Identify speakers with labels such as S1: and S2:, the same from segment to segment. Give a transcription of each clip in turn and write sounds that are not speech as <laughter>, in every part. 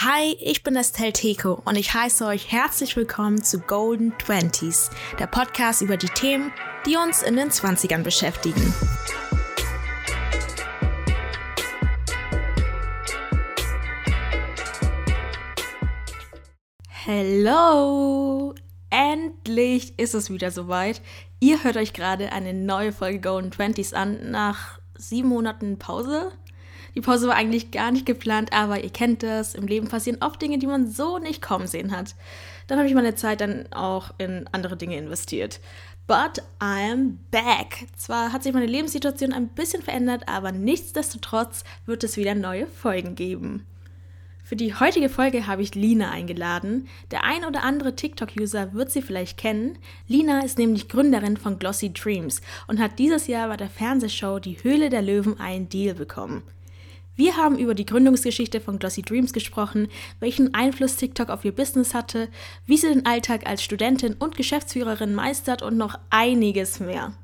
S1: Hi, ich bin Estelle Teko und ich heiße euch herzlich willkommen zu Golden Twenties, der Podcast über die Themen, die uns in den 20ern beschäftigen. Hello! Endlich ist es wieder soweit. Ihr hört euch gerade eine neue Folge Golden Twenties an nach sieben Monaten Pause. Die Pause war eigentlich gar nicht geplant, aber ihr kennt das. Im Leben passieren oft Dinge, die man so nicht kommen sehen hat. Dann habe ich meine Zeit dann auch in andere Dinge investiert. But I'm back. Zwar hat sich meine Lebenssituation ein bisschen verändert, aber nichtsdestotrotz wird es wieder neue Folgen geben. Für die heutige Folge habe ich Lina eingeladen. Der ein oder andere TikTok-User wird sie vielleicht kennen. Lina ist nämlich Gründerin von Glossy Dreams und hat dieses Jahr bei der Fernsehshow Die Höhle der Löwen einen Deal bekommen. Wir haben über die Gründungsgeschichte von Glossy Dreams gesprochen, welchen Einfluss TikTok auf ihr Business hatte, wie sie den Alltag als Studentin und Geschäftsführerin meistert und noch einiges mehr.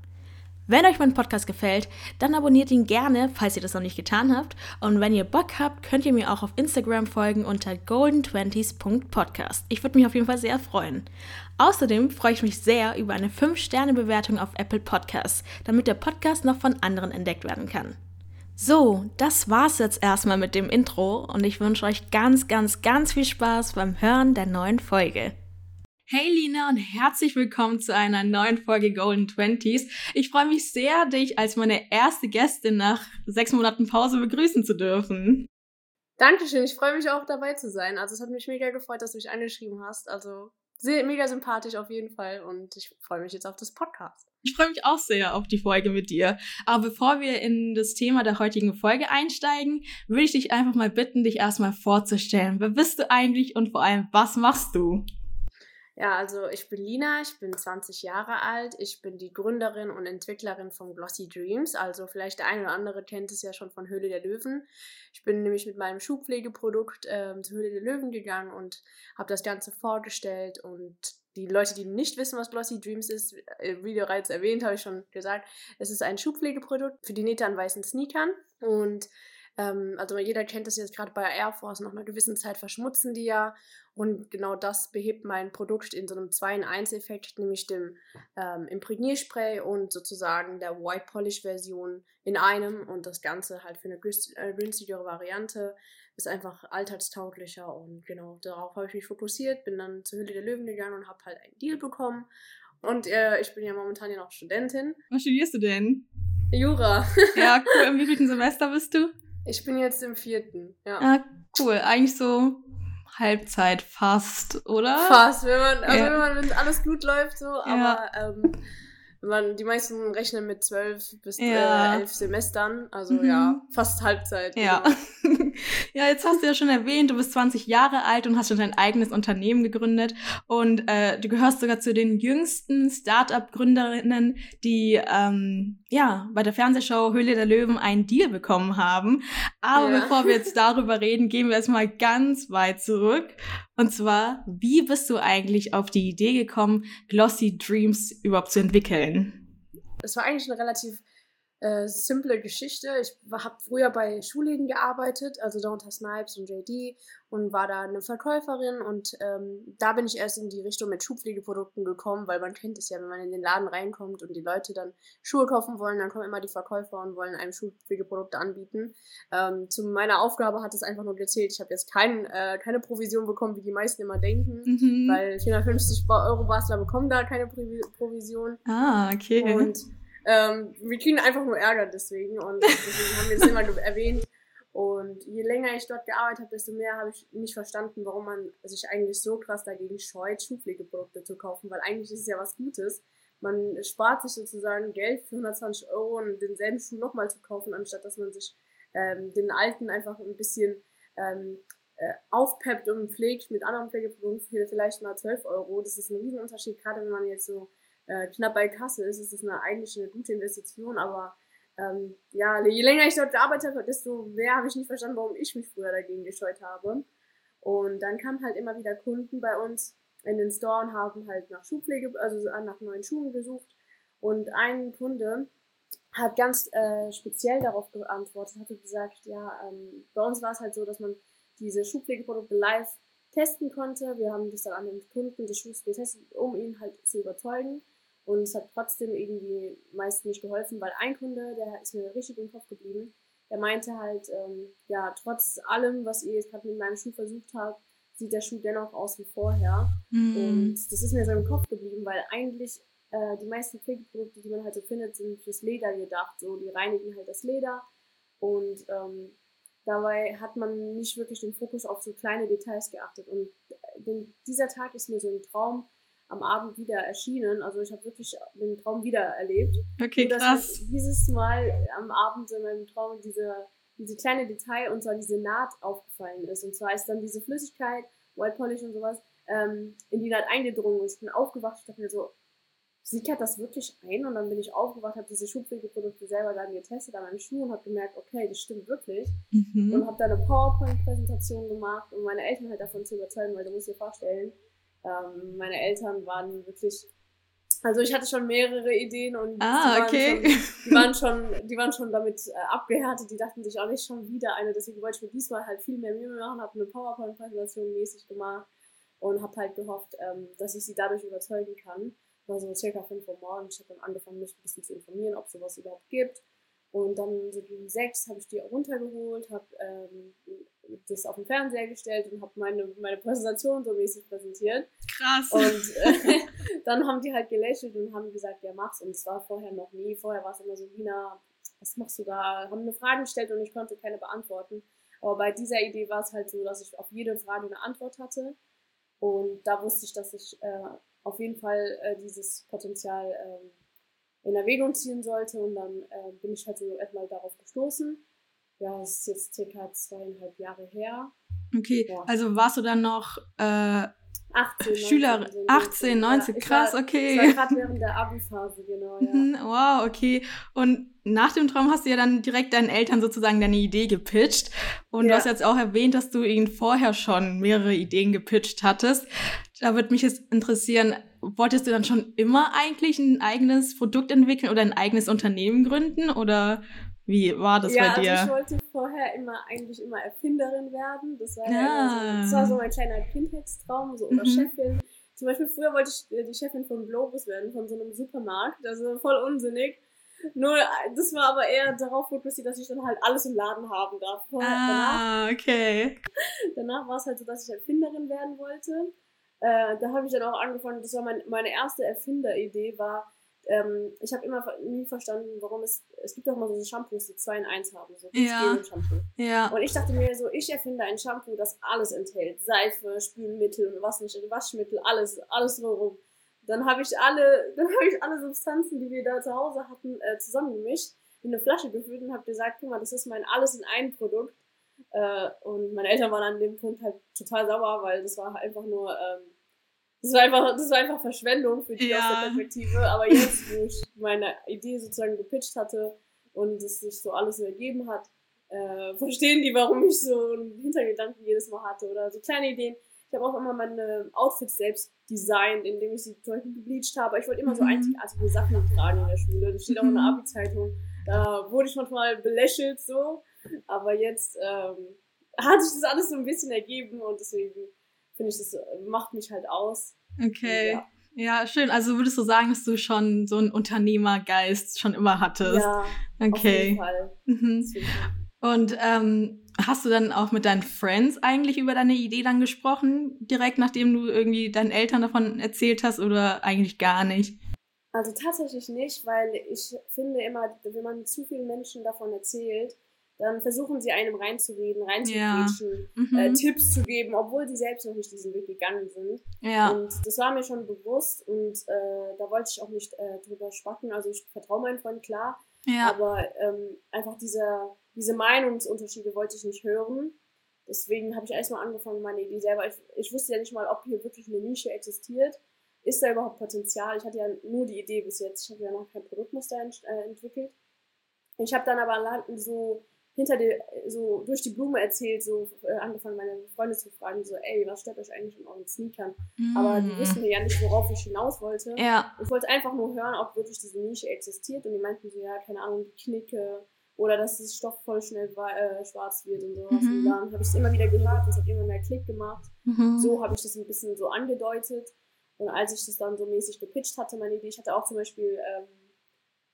S1: Wenn euch mein Podcast gefällt, dann abonniert ihn gerne, falls ihr das noch nicht getan habt. Und wenn ihr Bock habt, könnt ihr mir auch auf Instagram folgen unter golden20s.podcast. Ich würde mich auf jeden Fall sehr freuen. Außerdem freue ich mich sehr über eine 5-Sterne-Bewertung auf Apple Podcasts, damit der Podcast noch von anderen entdeckt werden kann. So, das war's jetzt erstmal mit dem Intro und ich wünsche euch ganz, ganz, ganz viel Spaß beim Hören der neuen Folge. Hey Lina und herzlich willkommen zu einer neuen Folge Golden Twenties. Ich freue mich sehr, dich als meine erste Gästin nach sechs Monaten Pause begrüßen zu dürfen.
S2: Dankeschön, ich freue mich auch dabei zu sein. Also es hat mich mega gefreut, dass du mich angeschrieben hast. Also sehr, mega sympathisch auf jeden Fall und ich freue mich jetzt auf das Podcast.
S1: Ich freue mich auch sehr auf die Folge mit dir. Aber bevor wir in das Thema der heutigen Folge einsteigen, würde ich dich einfach mal bitten, dich erstmal vorzustellen. Wer bist du eigentlich und vor allem, was machst du?
S2: Ja, also ich bin Lina, ich bin 20 Jahre alt, ich bin die Gründerin und Entwicklerin von Glossy Dreams. Also vielleicht der eine oder andere kennt es ja schon von Höhle der Löwen. Ich bin nämlich mit meinem Schuhpflegeprodukt ähm, zur Höhle der Löwen gegangen und habe das Ganze vorgestellt und die Leute, die nicht wissen, was Glossy Dreams ist, äh, wie bereits erwähnt, habe ich schon gesagt, es ist ein Schuhpflegeprodukt für die Nähte an weißen Sneakern und ähm, also jeder kennt das jetzt gerade bei Air Force, nach einer gewissen Zeit verschmutzen die ja. Und genau das behebt mein Produkt in so einem 2 in 1 Effekt, nämlich dem ähm, Imprägnierspray und sozusagen der White Polish Version in einem. Und das Ganze halt für eine äh, günstigere Variante ist einfach alltagstauglicher. Und genau darauf habe ich mich fokussiert, bin dann zur Hülle der Löwen gegangen und habe halt einen Deal bekommen. Und äh, ich bin ja momentan ja noch Studentin.
S1: Was studierst du denn?
S2: Jura. <laughs>
S1: Ja, cool. Im wievielten Semester bist du?
S2: Ich bin jetzt im vierten, ja.
S1: Ah, cool. Eigentlich so Halbzeit fast, oder?
S2: Fast, wenn man, also ja. wenn man, wenn alles gut läuft, so, aber ja. ähm, man, die meisten rechnen mit zwölf bis ja. äh, elf Semestern, also mhm. ja, fast Halbzeit.
S1: Ja. Genau. <laughs> ja, jetzt hast du ja schon erwähnt, du bist 20 Jahre alt und hast schon dein eigenes Unternehmen gegründet und äh, du gehörst sogar zu den jüngsten Startup-Gründerinnen, die ähm, ja bei der Fernsehshow Höhle der Löwen einen Deal bekommen haben. Aber ja. bevor wir jetzt darüber reden, gehen wir erstmal ganz weit zurück. Und zwar, wie bist du eigentlich auf die Idee gekommen, Glossy Dreams überhaupt zu entwickeln?
S2: Es war eigentlich eine relativ äh, simple Geschichte. Ich habe früher bei Schulläden gearbeitet, also Donta Snipes und JD und war da eine Verkäuferin und ähm, da bin ich erst in die Richtung mit Schuhpflegeprodukten gekommen, weil man kennt es ja, wenn man in den Laden reinkommt und die Leute dann Schuhe kaufen wollen, dann kommen immer die Verkäufer und wollen einem Schuhpflegeprodukte anbieten. Ähm, zu meiner Aufgabe hat es einfach nur gezählt. Ich habe jetzt kein, äh, keine Provision bekommen, wie die meisten immer denken, mhm. weil 450 Euro Basler bekommen da keine Provision.
S1: Ah, okay.
S2: Und ähm, wir kriegen einfach nur Ärger deswegen und deswegen haben wir es immer erwähnt. Und je länger ich dort gearbeitet habe, desto mehr habe ich nicht verstanden, warum man sich eigentlich so krass dagegen scheut, Schuhpflegeprodukte zu kaufen, weil eigentlich ist es ja was Gutes. Man spart sich sozusagen Geld für 120 Euro und denselben Schuh nochmal zu kaufen, anstatt dass man sich ähm, den alten einfach ein bisschen ähm, äh, aufpeppt und pflegt mit anderen Pflegeprodukten für vielleicht mal 12 Euro. Das ist ein Riesenunterschied, gerade wenn man jetzt so äh, knapp bei Kasse ist, ist es eigentlich eine gute Investition, aber ähm, ja, je länger ich dort gearbeitet habe, desto mehr habe ich nicht verstanden, warum ich mich früher dagegen gescheut habe. Und dann kamen halt immer wieder Kunden bei uns in den Store und haben halt nach Schuhpflege, also nach neuen Schuhen gesucht. Und ein Kunde hat ganz äh, speziell darauf geantwortet, hatte gesagt, ja, ähm, bei uns war es halt so, dass man diese Schuhpflegeprodukte live testen konnte. Wir haben das dann an den Kunden des Schuhs getestet, um ihn halt zu überzeugen. Und es hat trotzdem irgendwie meist nicht geholfen, weil ein Kunde, der ist mir richtig im Kopf geblieben, der meinte halt, ähm, ja, trotz allem, was ihr jetzt gerade mit meinem Schuh versucht habt, sieht der Schuh dennoch aus wie vorher. Mm. Und das ist mir so im Kopf geblieben, weil eigentlich äh, die meisten Pflegeprodukte, die man halt so findet, sind fürs Leder gedacht. So, die reinigen halt das Leder und ähm, dabei hat man nicht wirklich den Fokus auf so kleine Details geachtet. Und äh, dieser Tag ist mir so ein Traum am Abend wieder erschienen. Also ich habe wirklich den Traum wieder erlebt.
S1: Okay, Nur, krass.
S2: dieses Mal am Abend in meinem Traum diese, diese kleine Detail und zwar diese Naht aufgefallen ist. Und zwar ist dann diese Flüssigkeit, White Polish und sowas, ähm, in die Naht eingedrungen. Und ich bin aufgewacht, ich dachte mir so, sickert das wirklich ein? Und dann bin ich aufgewacht, habe diese Schuhpflegeprodukte selber dann getestet an meinen Schuhen und habe gemerkt, okay, das stimmt wirklich. Mhm. Und habe dann eine PowerPoint-Präsentation gemacht, um meine Eltern halt davon zu überzeugen, weil du musst dir vorstellen, ähm, meine Eltern waren wirklich, also ich hatte schon mehrere Ideen und
S1: ah,
S2: die,
S1: waren
S2: okay. schon, die waren schon, die waren schon damit äh, abgehärtet, die dachten sich auch nicht schon wieder eine, deswegen wollte ich mir diesmal halt viel mehr Mühe machen, habe eine PowerPoint-Präsentation mäßig gemacht und habe halt gehofft, ähm, dass ich sie dadurch überzeugen kann. War so circa 5 Uhr morgens, ich habe dann angefangen, mich ein bisschen zu informieren, ob sowas überhaupt gibt. Und dann so gegen sechs habe ich die runtergeholt, habe ähm, das auf den Fernseher gestellt und habe meine, meine Präsentation so mäßig präsentiert.
S1: Krass.
S2: Und <laughs> äh, <laughs> dann haben die halt gelächelt und haben gesagt, ja, mach's. Und es war vorher noch nie. Vorher war es immer so, Lina, was machst du da? Haben eine Frage gestellt und ich konnte keine beantworten. Aber bei dieser Idee war es halt so, dass ich auf jede Frage eine Antwort hatte. Und da wusste ich, dass ich äh, auf jeden Fall äh, dieses Potenzial äh, in Erwägung ziehen sollte. Und dann äh, bin ich halt so erstmal darauf gestoßen. Ja, das ist jetzt circa zweieinhalb Jahre her.
S1: Okay, ja. also warst du dann noch äh,
S2: 18,
S1: Schüler, 18, 19, krass,
S2: war,
S1: okay.
S2: Ich war gerade während der Abi-Phase, genau, ja.
S1: Mhm, wow, okay. Und nach dem Traum hast du ja dann direkt deinen Eltern sozusagen deine Idee gepitcht. Und ja. du hast jetzt auch erwähnt, dass du ihnen vorher schon mehrere Ideen gepitcht hattest. Da würde mich jetzt interessieren, wolltest du dann schon immer eigentlich ein eigenes Produkt entwickeln oder ein eigenes Unternehmen gründen? Oder wie war das
S2: ja,
S1: bei dir?
S2: Also ich wollte vorher immer eigentlich immer Erfinderin werden. Das war, ja. so, das war so mein kleiner Kindheitstraum, so oder mhm. Chefin. Zum Beispiel früher wollte ich die Chefin von Globus werden, von so einem Supermarkt. Also voll unsinnig. Nur, das war aber eher darauf fokussiert, dass ich dann halt alles im Laden haben darf.
S1: Vorher, ah, danach, okay. <laughs>
S2: Danach war es halt so, dass ich Erfinderin werden wollte. Äh, da habe ich dann auch angefangen, das war mein, meine erste Erfinderidee, war, ähm, ich habe immer nie verstanden, warum es, es gibt auch mal so Shampoos, die 2 in 1 haben, so
S1: ja.
S2: Shampoo.
S1: Ja.
S2: Und ich dachte mir so, ich erfinde ein Shampoo, das alles enthält. Seife, Spülmittel und was nicht, Waschmittel, alles, alles drumherum. Dann habe ich alle, <laughs> dann habe ich alle Substanzen, die wir da zu Hause hatten, äh, zusammengemischt, in eine Flasche gefüllt und habe gesagt, guck mal, das ist mein alles in ein Produkt. Äh, und meine Eltern waren an dem Punkt halt total sauer, weil das war einfach nur ähm, das war einfach, das war einfach Verschwendung für die ja. aus der Perspektive. Aber jetzt, wo ich meine Idee sozusagen gepitcht hatte und es sich so alles ergeben hat, äh, verstehen die, warum ich so einen Hintergedanken jedes Mal hatte oder so kleine Ideen. Ich habe auch immer meine Outfits selbst designt, indem ich sie zum Beispiel gebleached habe. Ich wollte immer so mhm. einzigartige Sachen tragen in der Schule. Das steht auch in der mhm. Abi-Zeitung. Da wurde ich manchmal belächelt so. Aber jetzt ähm, hat sich das alles so ein bisschen ergeben und deswegen finde ich, das macht mich halt aus.
S1: Okay. Ja. Ja, schön. Also würdest du sagen, dass du schon so einen Unternehmergeist schon immer hattest?
S2: Ja,
S1: okay. auf
S2: jeden Fall. Mhm.
S1: Und ähm, hast du dann auch mit deinen Friends eigentlich über deine Idee dann gesprochen, direkt nachdem du irgendwie deinen Eltern davon erzählt hast oder eigentlich gar nicht?
S2: Also tatsächlich nicht, weil ich finde immer, wenn man zu vielen Menschen davon erzählt, dann versuchen sie einem reinzureden, reinzuquetschen, ja. mhm. äh, Tipps zu geben, obwohl sie selbst noch nicht diesen Weg gegangen sind.
S1: Ja.
S2: Und das war mir schon bewusst und äh, da wollte ich auch nicht äh, drüber spacken. Also ich vertraue meinen Freund klar, ja. aber ähm, einfach diese, diese Meinungsunterschiede wollte ich nicht hören. Deswegen habe ich erstmal angefangen, meine Idee selber. Ich, ich wusste ja nicht mal, ob hier wirklich eine Nische existiert. Ist da überhaupt Potenzial? Ich hatte ja nur die Idee bis jetzt. Ich habe ja noch kein Produktmuster ent äh, entwickelt. Ich habe dann aber so hinter der, so durch die Blume erzählt, so äh, angefangen, meine Freunde zu fragen, so, ey, was stört euch eigentlich in euren Sneakern? Mm. Aber die wussten ja nicht, worauf ich hinaus wollte.
S1: Ja.
S2: Ich wollte einfach nur hören, ob wirklich diese Nische existiert. Und die meinten so, ja, keine Ahnung, die Knicke oder dass das Stoff voll schnell äh, schwarz wird und sowas. Mhm. Und dann habe ich es immer wieder gehört und es hat immer mehr Klick gemacht. Mhm. So habe ich das ein bisschen so angedeutet. Und als ich das dann so mäßig gepitcht hatte, meine Idee, ich hatte auch zum Beispiel ähm,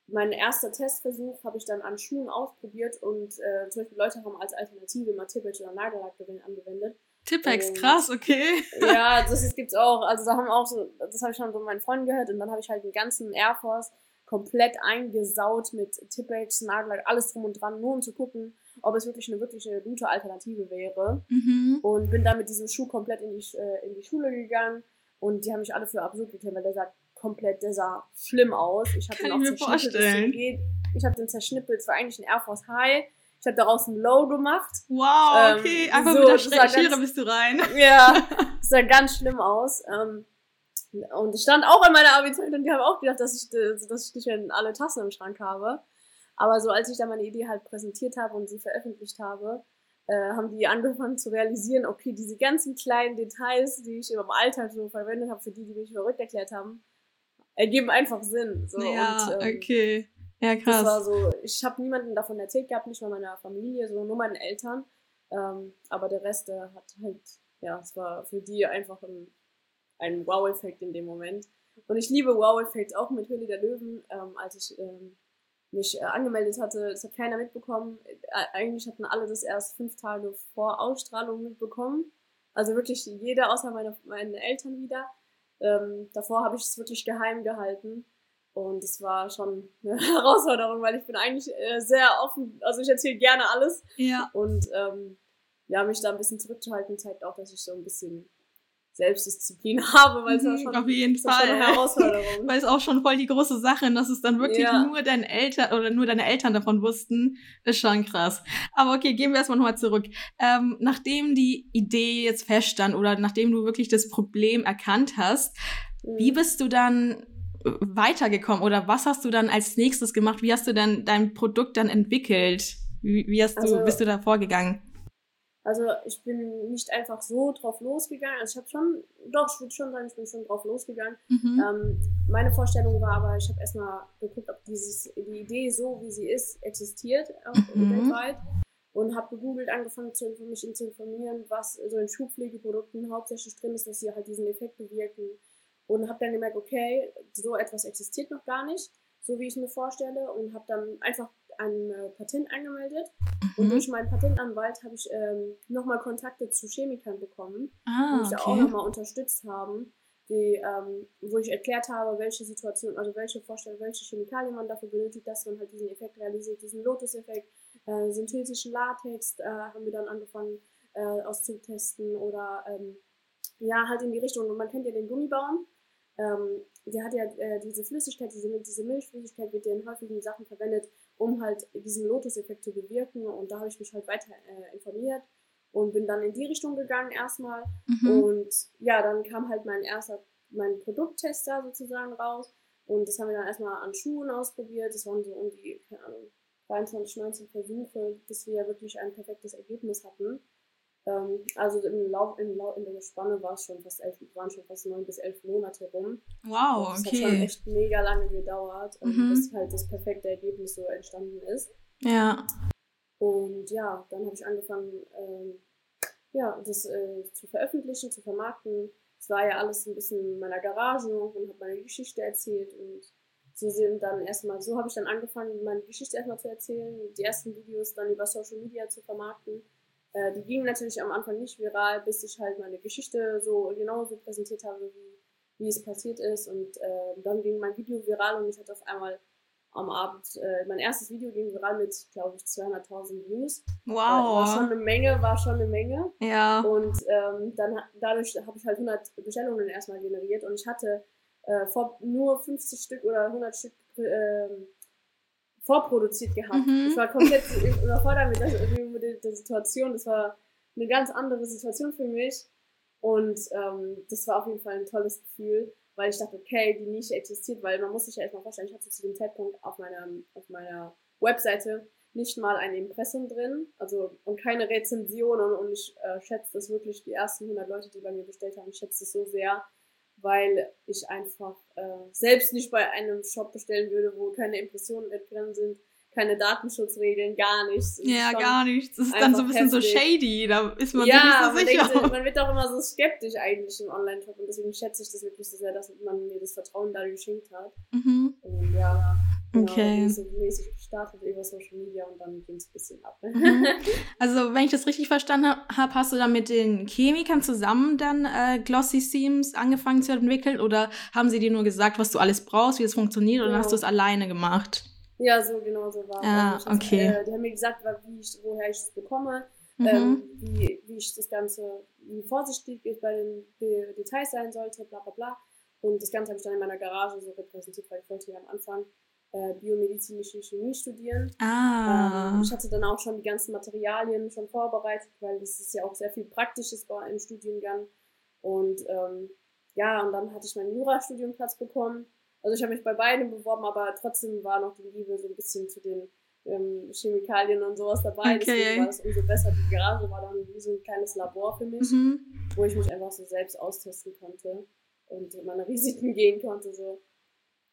S2: mein erster Testversuch habe ich dann an Schuhen ausprobiert und äh, zum Beispiel Leute haben als Alternative mal Tippage oder Nagellack angewendet.
S1: Tippex, krass, okay.
S2: ja, <laughs> das, das gibt's auch. Also da haben auch so, das habe ich schon von meinen Freunden gehört und dann habe ich halt den ganzen Air Force komplett eingesaut mit Tippex, Nagellack, alles drum und dran, nur um zu gucken, ob es wirklich eine wirkliche gute Alternative wäre. Mhm. Und bin dann mit diesem Schuh komplett in die, äh, in die Schule gegangen und die haben mich alle für absurd gekannt, weil der sagt, komplett, der sah schlimm aus. Ich habe ihn auch zerschnippelt. Ich habe den zerschnippelt. Es war eigentlich ein Air Force High. Ich habe daraus ein Low gemacht.
S1: Wow, ähm, okay. Ähm, Einfach so, mit der Schere bist du rein.
S2: Ja, das <laughs> sah ganz schlimm aus. Ähm, und es stand auch in meiner Abi-Zeit und die haben auch gedacht, dass ich, dass ich nicht in alle Tassen im Schrank habe. Aber so als ich dann meine Idee halt präsentiert habe und sie veröffentlicht habe, äh, haben die angefangen zu realisieren, okay, diese ganzen kleinen Details, die ich im Alltag so verwendet habe, für die, die mich verrückt erklärt haben, ergeben einfach Sinn. So.
S1: Ja, und, ähm, okay. Ja, krass.
S2: Das war so, ich habe niemanden davon erzählt gehabt, nicht mal meiner Familie, sondern nur meinen Eltern. Ähm, aber der Rest, der hat halt, ja, es war für die einfach ein, ein Wow-Effekt in dem Moment. Und ich liebe Wow-Effekt auch mit Höhle der Löwen. Ähm, als ich ähm, mich äh, angemeldet hatte, das hat keiner mitbekommen. Äh, eigentlich hatten alle das erst fünf Tage vor Ausstrahlung mitbekommen. Also wirklich jeder außer meine, meine Eltern wieder. Ähm, davor habe ich es wirklich geheim gehalten. Und es war schon eine <laughs> Herausforderung, weil ich bin eigentlich äh, sehr offen, also ich erzähle gerne alles.
S1: Ja.
S2: Und ähm, ja, mich da ein bisschen zurückzuhalten, zeigt auch, dass ich so ein bisschen Selbstdisziplin <laughs> habe, weil es mhm, schon,
S1: auf jeden Fall. Eine Herausforderung. <laughs> weil es auch schon voll die große Sache, dass es dann wirklich ja. nur deine Eltern oder nur deine Eltern davon wussten, ist schon krass. Aber okay, gehen wir erstmal nochmal zurück. Ähm, nachdem die Idee jetzt feststand oder nachdem du wirklich das Problem erkannt hast, mhm. wie bist du dann weitergekommen oder was hast du dann als nächstes gemacht? Wie hast du dann dein Produkt dann entwickelt? Wie, wie hast du, also, bist du da vorgegangen?
S2: Also ich bin nicht einfach so drauf losgegangen. Also ich habe schon, doch, ich würde schon sagen, ich bin schon drauf losgegangen. Mhm. Ähm, meine Vorstellung war aber, ich habe erstmal geguckt, ob dieses, die Idee so, wie sie ist, existiert, auch mhm. weltweit. Und habe gegoogelt, angefangen zu mich zu informieren, was so in Schuhpflegeprodukten hauptsächlich drin ist, dass sie halt diesen Effekt bewirken. Und habe dann gemerkt, okay, so etwas existiert noch gar nicht, so wie ich es mir vorstelle. Und habe dann einfach ein äh, Patent angemeldet mhm. und durch meinen Patentanwalt habe ich ähm, nochmal Kontakte zu Chemikern bekommen, ah, die mich okay. da auch nochmal unterstützt haben, die, ähm, wo ich erklärt habe, welche Situation, also welche Vorstellung, welche Chemikalien man dafür benötigt, dass man halt diesen Effekt realisiert, diesen Lotus-Effekt, äh, synthetischen Latex äh, haben wir dann angefangen äh, auszutesten oder ähm, ja, halt in die Richtung. Und man kennt ja den Gummibaum. Ähm, der hat ja äh, diese Flüssigkeit, diese, diese Milchflüssigkeit wird ja in häufigen Sachen verwendet, um halt diesen Lotus-Effekt zu bewirken. Und da habe ich mich halt weiter äh, informiert und bin dann in die Richtung gegangen erstmal. Mhm. Und ja, dann kam halt mein erster, mein Produkttester sozusagen raus. Und das haben wir dann erstmal an Schuhen ausprobiert. Das waren so um die, keine Ahnung, 23, 19 Versuche, bis wir wirklich ein perfektes Ergebnis hatten. Ähm, also im Lauf, im Lauf, in der Spanne war es schon fast elf, waren schon fast neun bis elf Monate rum.
S1: Wow,
S2: das
S1: okay.
S2: Das hat schon echt mega lange gedauert, ähm, mhm. bis halt das perfekte Ergebnis so entstanden ist.
S1: Ja.
S2: Und ja, dann habe ich angefangen, ähm, ja, das äh, zu veröffentlichen, zu vermarkten. Es war ja alles ein bisschen in meiner Garage und habe meine Geschichte erzählt und so sind dann erstmal, so habe ich dann angefangen, meine Geschichte erstmal zu erzählen, die ersten Videos dann über Social Media zu vermarkten äh, die gingen natürlich am Anfang nicht viral, bis ich halt meine Geschichte so genauso präsentiert habe, wie, wie es passiert ist. Und äh, dann ging mein Video viral und ich hatte auf einmal am Abend, äh, mein erstes Video ging viral mit, glaube ich, 200.000 Views.
S1: Wow.
S2: War, schon eine Menge, war schon eine Menge.
S1: Ja.
S2: Und ähm, dann dadurch habe ich halt 100 Bestellungen erstmal generiert und ich hatte äh, vor, nur 50 Stück oder 100 Stück äh, vorproduziert gehabt. Mhm. Ich war komplett <laughs> überfordert mit der, mit der Situation. Das war eine ganz andere Situation für mich. Und ähm, das war auf jeden Fall ein tolles Gefühl, weil ich dachte, okay, die Nische existiert, weil man muss sich ja erstmal vorstellen, ich hatte zu dem Zeitpunkt auf meiner, auf meiner Webseite nicht mal ein Impressum drin, also und keine Rezension und, ich äh, schätze das wirklich, die ersten 100 Leute, die bei mir bestellt haben, ich schätze es so sehr, weil ich einfach äh, selbst nicht bei einem Shop bestellen würde, wo keine Impressionen drin sind. keine Datenschutzregeln, gar nichts.
S1: Ja, gar nichts. Das ist dann so ein bisschen heftig. so shady, da ist man ja, sich nicht so sicher.
S2: Man, man wird auch immer so skeptisch eigentlich im Online-Shop und deswegen schätze ich das wirklich so sehr, dass man mir das Vertrauen da geschenkt hat. Mhm. Und ja, genau, okay. so mäßig gestartet über Social Media und dann ging es ein bisschen ab.
S1: Mhm. <laughs> Also, wenn ich das richtig verstanden habe, hast du dann mit den Chemikern zusammen dann äh, Glossy Seams angefangen zu entwickeln oder haben sie dir nur gesagt, was du alles brauchst, wie es funktioniert, oder genau. hast du es alleine gemacht?
S2: Ja, so genau so war
S1: ah,
S2: es.
S1: okay.
S2: Äh, die haben mir gesagt, wie ich, woher ich es bekomme, mhm. ähm, wie, wie ich das Ganze, wie vorsichtig ich bei den Details sein sollte, bla bla bla. Und das Ganze habe ich dann in meiner Garage so repräsentiert, weil ich wollte ja am Anfang äh, biomedizinische Chemie studieren.
S1: Ah.
S2: Ähm, ich hatte dann auch schon die ganzen Materialien schon vorbereitet, weil das ist ja auch sehr viel Praktisches bei im Studiengang. Und ähm, ja, und dann hatte ich meinen Jurastudienplatz bekommen also ich habe mich bei beiden beworben, aber trotzdem war noch die Liebe so ein bisschen zu den ähm, Chemikalien und sowas dabei. Okay. Deswegen war es umso besser. Die Garage war dann wie so ein kleines Labor für mich, mhm. wo ich mich einfach so selbst austesten konnte und meine Risiken <laughs> gehen konnte. So.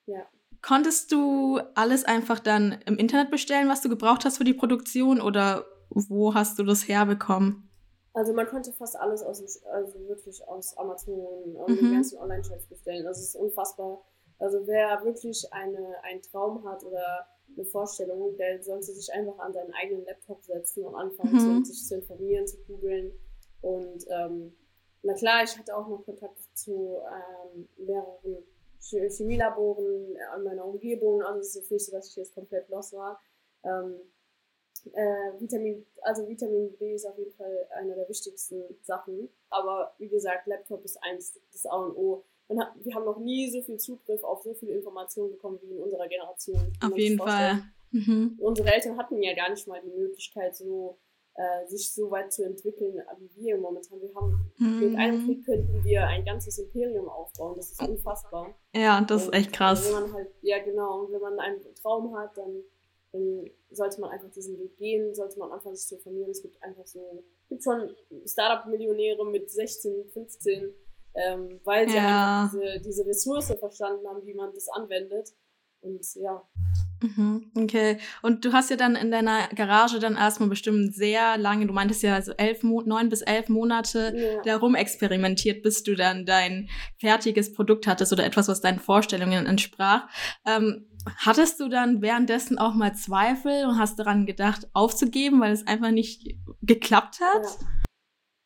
S2: Ja.
S1: Konntest du alles einfach dann im Internet bestellen, was du gebraucht hast für die Produktion oder wo hast du das herbekommen?
S2: Also man konnte fast alles aus also wirklich aus Amazon und mhm. den ganzen Online-Shops bestellen. Es ist unfassbar also wer wirklich eine, einen Traum hat oder eine Vorstellung, der sollte sich einfach an seinen eigenen Laptop setzen und anfangen, mhm. zu, sich zu informieren, zu googeln. Und ähm, na klar, ich hatte auch noch Kontakt zu ähm, mehreren Chemielaboren in meiner Umgebung. Also es ist jetzt nicht so, dass ich jetzt komplett los war. Ähm, äh, Vitamin, also Vitamin B ist auf jeden Fall eine der wichtigsten Sachen. Aber wie gesagt, Laptop ist eins, das A und O hat, wir haben noch nie so viel Zugriff auf so viele Informationen bekommen wie in unserer Generation.
S1: Auf jeden Fall.
S2: Mhm. Unsere Eltern hatten ja gar nicht mal die Möglichkeit, so äh, sich so weit zu entwickeln, wie wir momentan. Wir haben mhm. mit einem Krieg könnten wir ein ganzes Imperium aufbauen. Das ist unfassbar.
S1: Ja, das ist echt krass.
S2: wenn man halt, ja genau, und wenn man einen Traum hat, dann, dann sollte man einfach diesen Weg gehen, sollte man anfangen, sich zu informieren. Es gibt einfach so, es gibt schon Startup-Millionäre mit 16, 15 ähm, weil sie ja. einfach diese, diese Ressource verstanden haben, wie man das anwendet. Und ja.
S1: Mhm, okay. Und du hast ja dann in deiner Garage dann erstmal bestimmt sehr lange, du meintest ja so elf, neun bis elf Monate ja. darum experimentiert, bis du dann dein fertiges Produkt hattest oder etwas, was deinen Vorstellungen entsprach. Ähm, hattest du dann währenddessen auch mal Zweifel und hast daran gedacht, aufzugeben, weil es einfach nicht geklappt hat? Ja.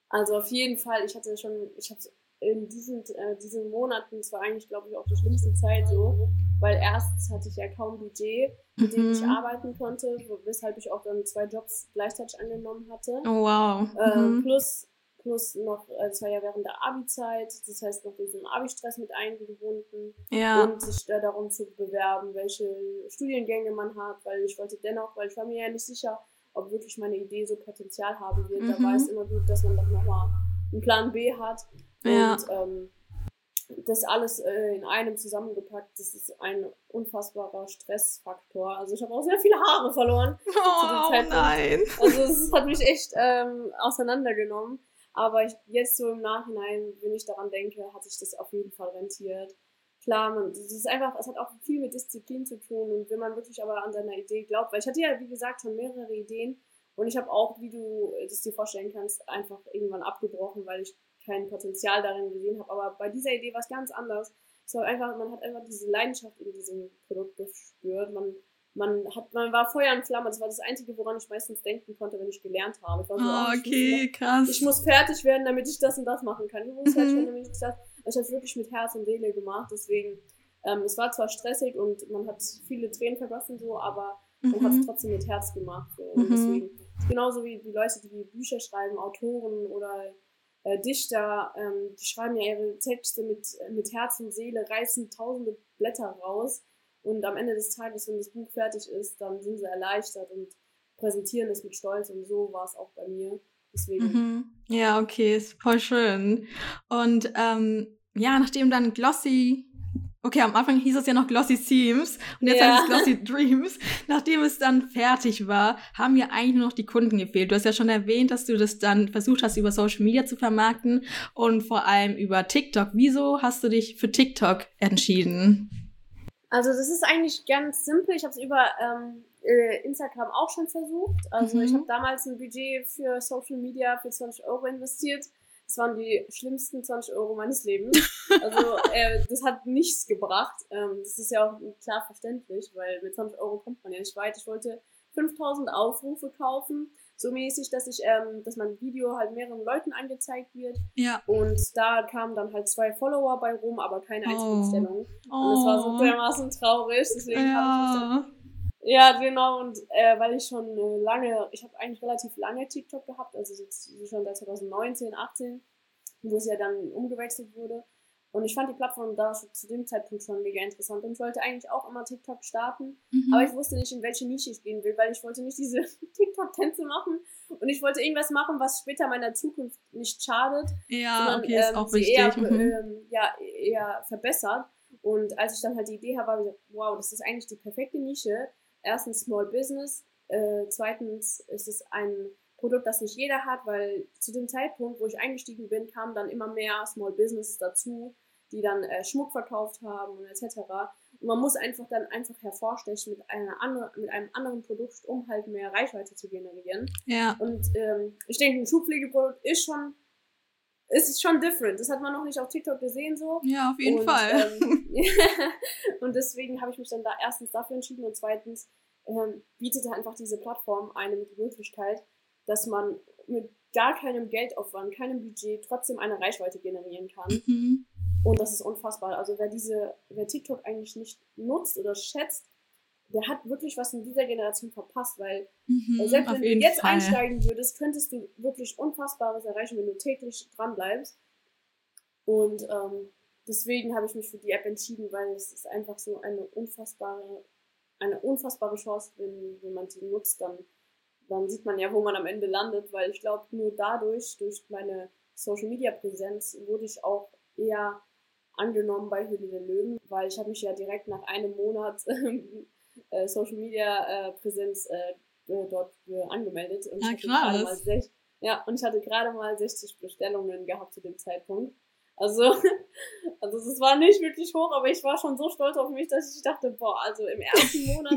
S2: Also auf jeden Fall, ich hatte schon, ich habe in diesen, äh, diesen Monaten, es war eigentlich, glaube ich, auch die schlimmste Zeit so, weil erst hatte ich ja kaum Budget, mit dem ich mhm. arbeiten konnte, weshalb ich auch dann zwei Jobs gleichzeitig angenommen hatte.
S1: Oh, wow.
S2: Äh, mhm. plus, plus noch, äh, es war ja während der Abi-Zeit, das heißt noch diesen Abi-Stress mit eingebunden
S1: ja.
S2: und sich äh, darum zu bewerben, welche Studiengänge man hat, weil ich wollte dennoch, weil ich war mir ja nicht sicher, ob wirklich meine Idee so Potenzial haben wird. Mhm. Da war es immer gut, dass man doch nochmal einen Plan B hat.
S1: Ja.
S2: Und ähm, das alles äh, in einem zusammengepackt, das ist ein unfassbarer Stressfaktor. Also ich habe auch sehr viele Haare verloren. <laughs>
S1: Oh nein.
S2: Also es hat mich echt ähm, auseinandergenommen. Aber ich, jetzt so im Nachhinein, wenn ich daran denke, hat sich das auf jeden Fall rentiert. Klar, man, das ist einfach, es hat auch viel mit Disziplin zu tun und wenn man wirklich aber an seiner Idee glaubt, weil ich hatte ja, wie gesagt, schon mehrere Ideen und ich habe auch, wie du es dir vorstellen kannst, einfach irgendwann abgebrochen, weil ich kein Potenzial darin gesehen habe. Aber bei dieser Idee war es ganz anders. Es war einfach, man hat einfach diese Leidenschaft in diesem Produkt gespürt. Man, man hat, man war Feuer und Flamme. Das war das Einzige, woran ich meistens denken konnte, wenn ich gelernt habe. Ich war so,
S1: oh, oh okay,
S2: ich
S1: krass.
S2: Ich muss fertig werden, damit ich das und das machen kann. Ich muss mhm. fertig werden, damit ich das. Ich habe es wirklich mit Herz und Seele gemacht. Deswegen, ähm, es war zwar stressig und man hat viele Tränen vergossen, so, aber mhm. man hat es trotzdem mit Herz gemacht. So. Und mhm. deswegen, genauso wie die Leute, die Bücher schreiben, Autoren oder äh, Dichter, ähm, die schreiben ja ihre Texte mit, mit Herz und Seele, reißen tausende Blätter raus und am Ende des Tages, wenn das Buch fertig ist, dann sind sie erleichtert und präsentieren es mit Stolz und so war es auch bei mir. Deswegen.
S1: Mhm. Ja, okay, ist voll schön. Und ähm, ja, nachdem dann Glossy Okay, am Anfang hieß es ja noch Glossy Themes und jetzt ja. heißt es Glossy Dreams. Nachdem es dann fertig war, haben mir eigentlich nur noch die Kunden gefehlt. Du hast ja schon erwähnt, dass du das dann versucht hast, über Social Media zu vermarkten und vor allem über TikTok. Wieso hast du dich für TikTok entschieden?
S2: Also das ist eigentlich ganz simpel. Ich habe es über, ähm, äh, Instagram auch schon versucht. Also mhm. ich habe damals ein Budget für Social Media für 20 Euro investiert. Das waren die schlimmsten 20 Euro meines Lebens. <laughs> Also äh, das hat nichts gebracht. Ähm, das ist ja auch klar verständlich, weil mit 20 Euro kommt man ja nicht weit. Ich wollte 5000 Aufrufe kaufen, so mäßig, dass ich, ähm, dass mein Video halt mehreren Leuten angezeigt wird.
S1: Ja.
S2: Und da kamen dann halt zwei Follower bei rum, aber keine Einzelbestellung. Oh. Und das war so oh. dermaßen traurig, deswegen ja. habe ich mich dann ja, genau, und äh, weil ich schon äh, lange, ich habe eigentlich relativ lange TikTok gehabt, also jetzt schon seit 2019, 18, wo es ja dann umgewechselt wurde. Und ich fand die Plattform da zu dem Zeitpunkt schon mega interessant und ich wollte eigentlich auch immer TikTok starten, mhm. aber ich wusste nicht, in welche Nische ich gehen will, weil ich wollte nicht diese <laughs> TikTok-Tänze machen und ich wollte irgendwas machen, was später meiner Zukunft nicht schadet,
S1: ja, sondern okay, ist ähm, auch
S2: wichtig. Eher, mhm. ähm, ja, eher verbessert. Und als ich dann halt die Idee habe, habe ich gesagt, wow, das ist eigentlich die perfekte Nische, erstens Small Business, äh, zweitens ist es ein Produkt, das nicht jeder hat, weil zu dem Zeitpunkt, wo ich eingestiegen bin, kamen dann immer mehr Small Businesses dazu, die dann äh, Schmuck verkauft haben und etc. Und man muss einfach dann einfach hervorstechen mit einer andere, mit einem anderen Produkt, um halt mehr Reichweite zu generieren.
S1: Ja.
S2: Und ähm, ich denke, ein Schuhpflegeprodukt ist schon ist schon different. Das hat man noch nicht auf TikTok gesehen so.
S1: Ja, auf jeden und, Fall.
S2: Ähm, <laughs> und deswegen habe ich mich dann da erstens dafür entschieden und zweitens ähm, bietet einfach diese Plattform einem die Möglichkeit, dass man mit gar keinem Geldaufwand, keinem Budget trotzdem eine Reichweite generieren kann. Mhm. Und das ist unfassbar. Also wer diese, wer TikTok eigentlich nicht nutzt oder schätzt, der hat wirklich was in dieser Generation verpasst, weil mhm, selbst wenn du jetzt Fall. einsteigen würdest, könntest du wirklich Unfassbares erreichen, wenn du täglich dran bleibst. Und ähm, deswegen habe ich mich für die App entschieden, weil es ist einfach so eine unfassbare, eine unfassbare Chance, wenn, wenn man sie nutzt, dann, dann sieht man ja, wo man am Ende landet, weil ich glaube, nur dadurch, durch meine Social Media Präsenz, wurde ich auch eher angenommen bei Höhle der Löwen, weil ich habe mich ja direkt nach einem Monat <laughs> äh, Social Media äh, Präsenz äh, dort angemeldet. Und
S1: ja,
S2: ich hatte krass. Mal ja, und ich hatte gerade mal 60 Bestellungen gehabt zu dem Zeitpunkt. Also, <laughs> also es war nicht wirklich hoch, aber ich war schon so stolz auf mich, dass ich dachte, boah, also im ersten <laughs> Monat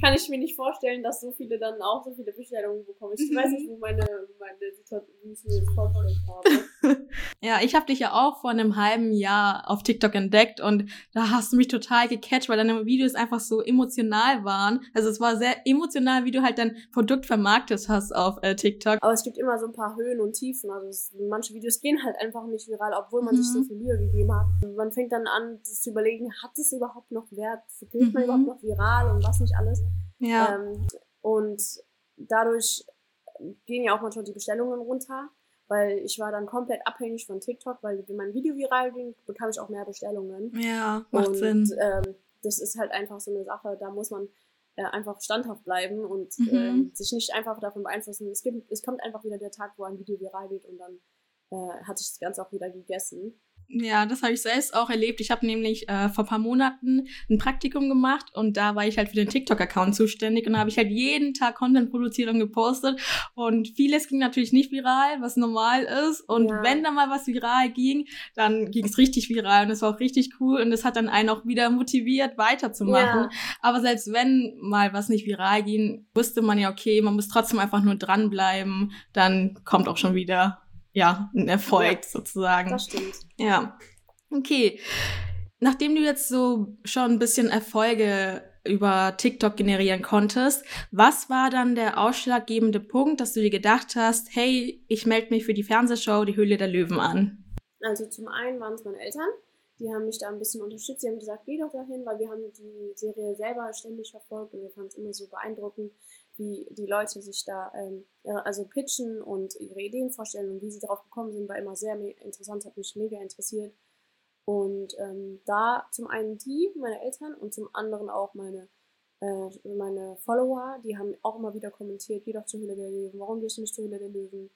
S2: kann ich mir nicht vorstellen, dass so viele dann auch so viele Bestellungen bekommen. Ich weiß nicht, wo meine, meine Situation, vorgestellt habe. <laughs>
S1: Ja, ich habe dich ja auch vor einem halben Jahr auf TikTok entdeckt und da hast du mich total gecatcht, weil deine Videos einfach so emotional waren. Also es war sehr emotional, wie du halt dein Produkt vermarktet hast auf äh, TikTok.
S2: Aber es gibt immer so ein paar Höhen und Tiefen. Also es, manche Videos gehen halt einfach nicht viral, obwohl man mhm. sich so viel Mühe gegeben hat. Man fängt dann an, das zu überlegen, hat es überhaupt noch Wert? Geht man mhm. überhaupt noch viral und was nicht alles?
S1: Ja.
S2: Ähm, und dadurch gehen ja auch manchmal die Bestellungen runter, weil ich war dann komplett abhängig von TikTok, weil wenn mein Video viral ging, bekam ich auch mehr Bestellungen.
S1: Ja, macht und, Sinn.
S2: Ähm, das ist halt einfach so eine Sache, da muss man äh, einfach standhaft bleiben und mhm. äh, sich nicht einfach davon beeinflussen. Es, gibt, es kommt einfach wieder der Tag, wo ein Video viral geht und dann äh, hat sich das Ganze auch wieder gegessen.
S1: Ja, das habe ich selbst auch erlebt. Ich habe nämlich äh, vor paar Monaten ein Praktikum gemacht und da war ich halt für den TikTok-Account zuständig und da habe ich halt jeden Tag Content produziert und gepostet und vieles ging natürlich nicht viral, was normal ist und ja. wenn da mal was viral ging, dann ging es richtig viral und es war auch richtig cool und es hat dann einen auch wieder motiviert, weiterzumachen. Ja. Aber selbst wenn mal was nicht viral ging, wusste man ja, okay, man muss trotzdem einfach nur dranbleiben, dann kommt auch schon wieder ja, ein Erfolg ja, sozusagen.
S2: Das stimmt.
S1: Ja. Okay. Nachdem du jetzt so schon ein bisschen Erfolge über TikTok generieren konntest, was war dann der ausschlaggebende Punkt, dass du dir gedacht hast, hey, ich melde mich für die Fernsehshow Die Höhle der Löwen an?
S2: Also zum einen waren es meine Eltern, die haben mich da ein bisschen unterstützt. Sie haben gesagt, geh doch dahin, weil wir haben die Serie selber ständig verfolgt und wir fanden es immer so beeindruckend, wie die Leute sich da ähm, also pitchen und ihre Ideen vorstellen und wie sie darauf gekommen sind, war immer sehr interessant, hat mich mega interessiert. Und ähm, da zum einen die, meine Eltern, und zum anderen auch meine, äh, meine Follower, die haben auch immer wieder kommentiert, geh doch zur Höhle der Löwen, warum gehst du nicht zur Höhle der Löwen?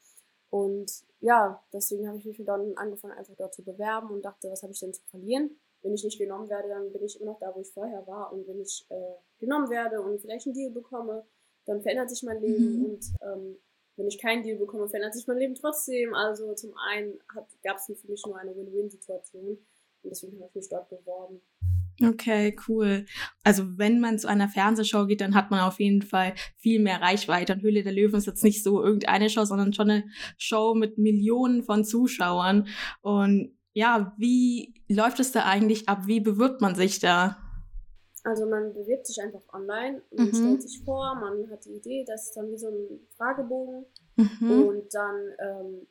S2: Und ja, deswegen habe ich mich dann angefangen, einfach dort zu bewerben und dachte, was habe ich denn zu verlieren? Wenn ich nicht genommen werde, dann bin ich immer noch da, wo ich vorher war. Und wenn ich äh, genommen werde und vielleicht einen Deal bekomme, dann verändert sich mein Leben mhm. und ähm, wenn ich keinen Deal bekomme, verändert sich mein Leben trotzdem. Also zum einen gab es für mich nur eine Win-Win-Situation und deswegen habe ich mich dort beworben.
S1: Okay, cool. Also wenn man zu einer Fernsehshow geht, dann hat man auf jeden Fall viel mehr Reichweite. Und Höhle der Löwen ist jetzt nicht so irgendeine Show, sondern schon eine Show mit Millionen von Zuschauern. Und ja, wie läuft es da eigentlich ab? Wie bewirbt man sich da?
S2: Also man bewirbt sich einfach online, man mhm. stellt sich vor, man hat die Idee, das ist dann wie so ein Fragebogen mhm. und dann, ähm,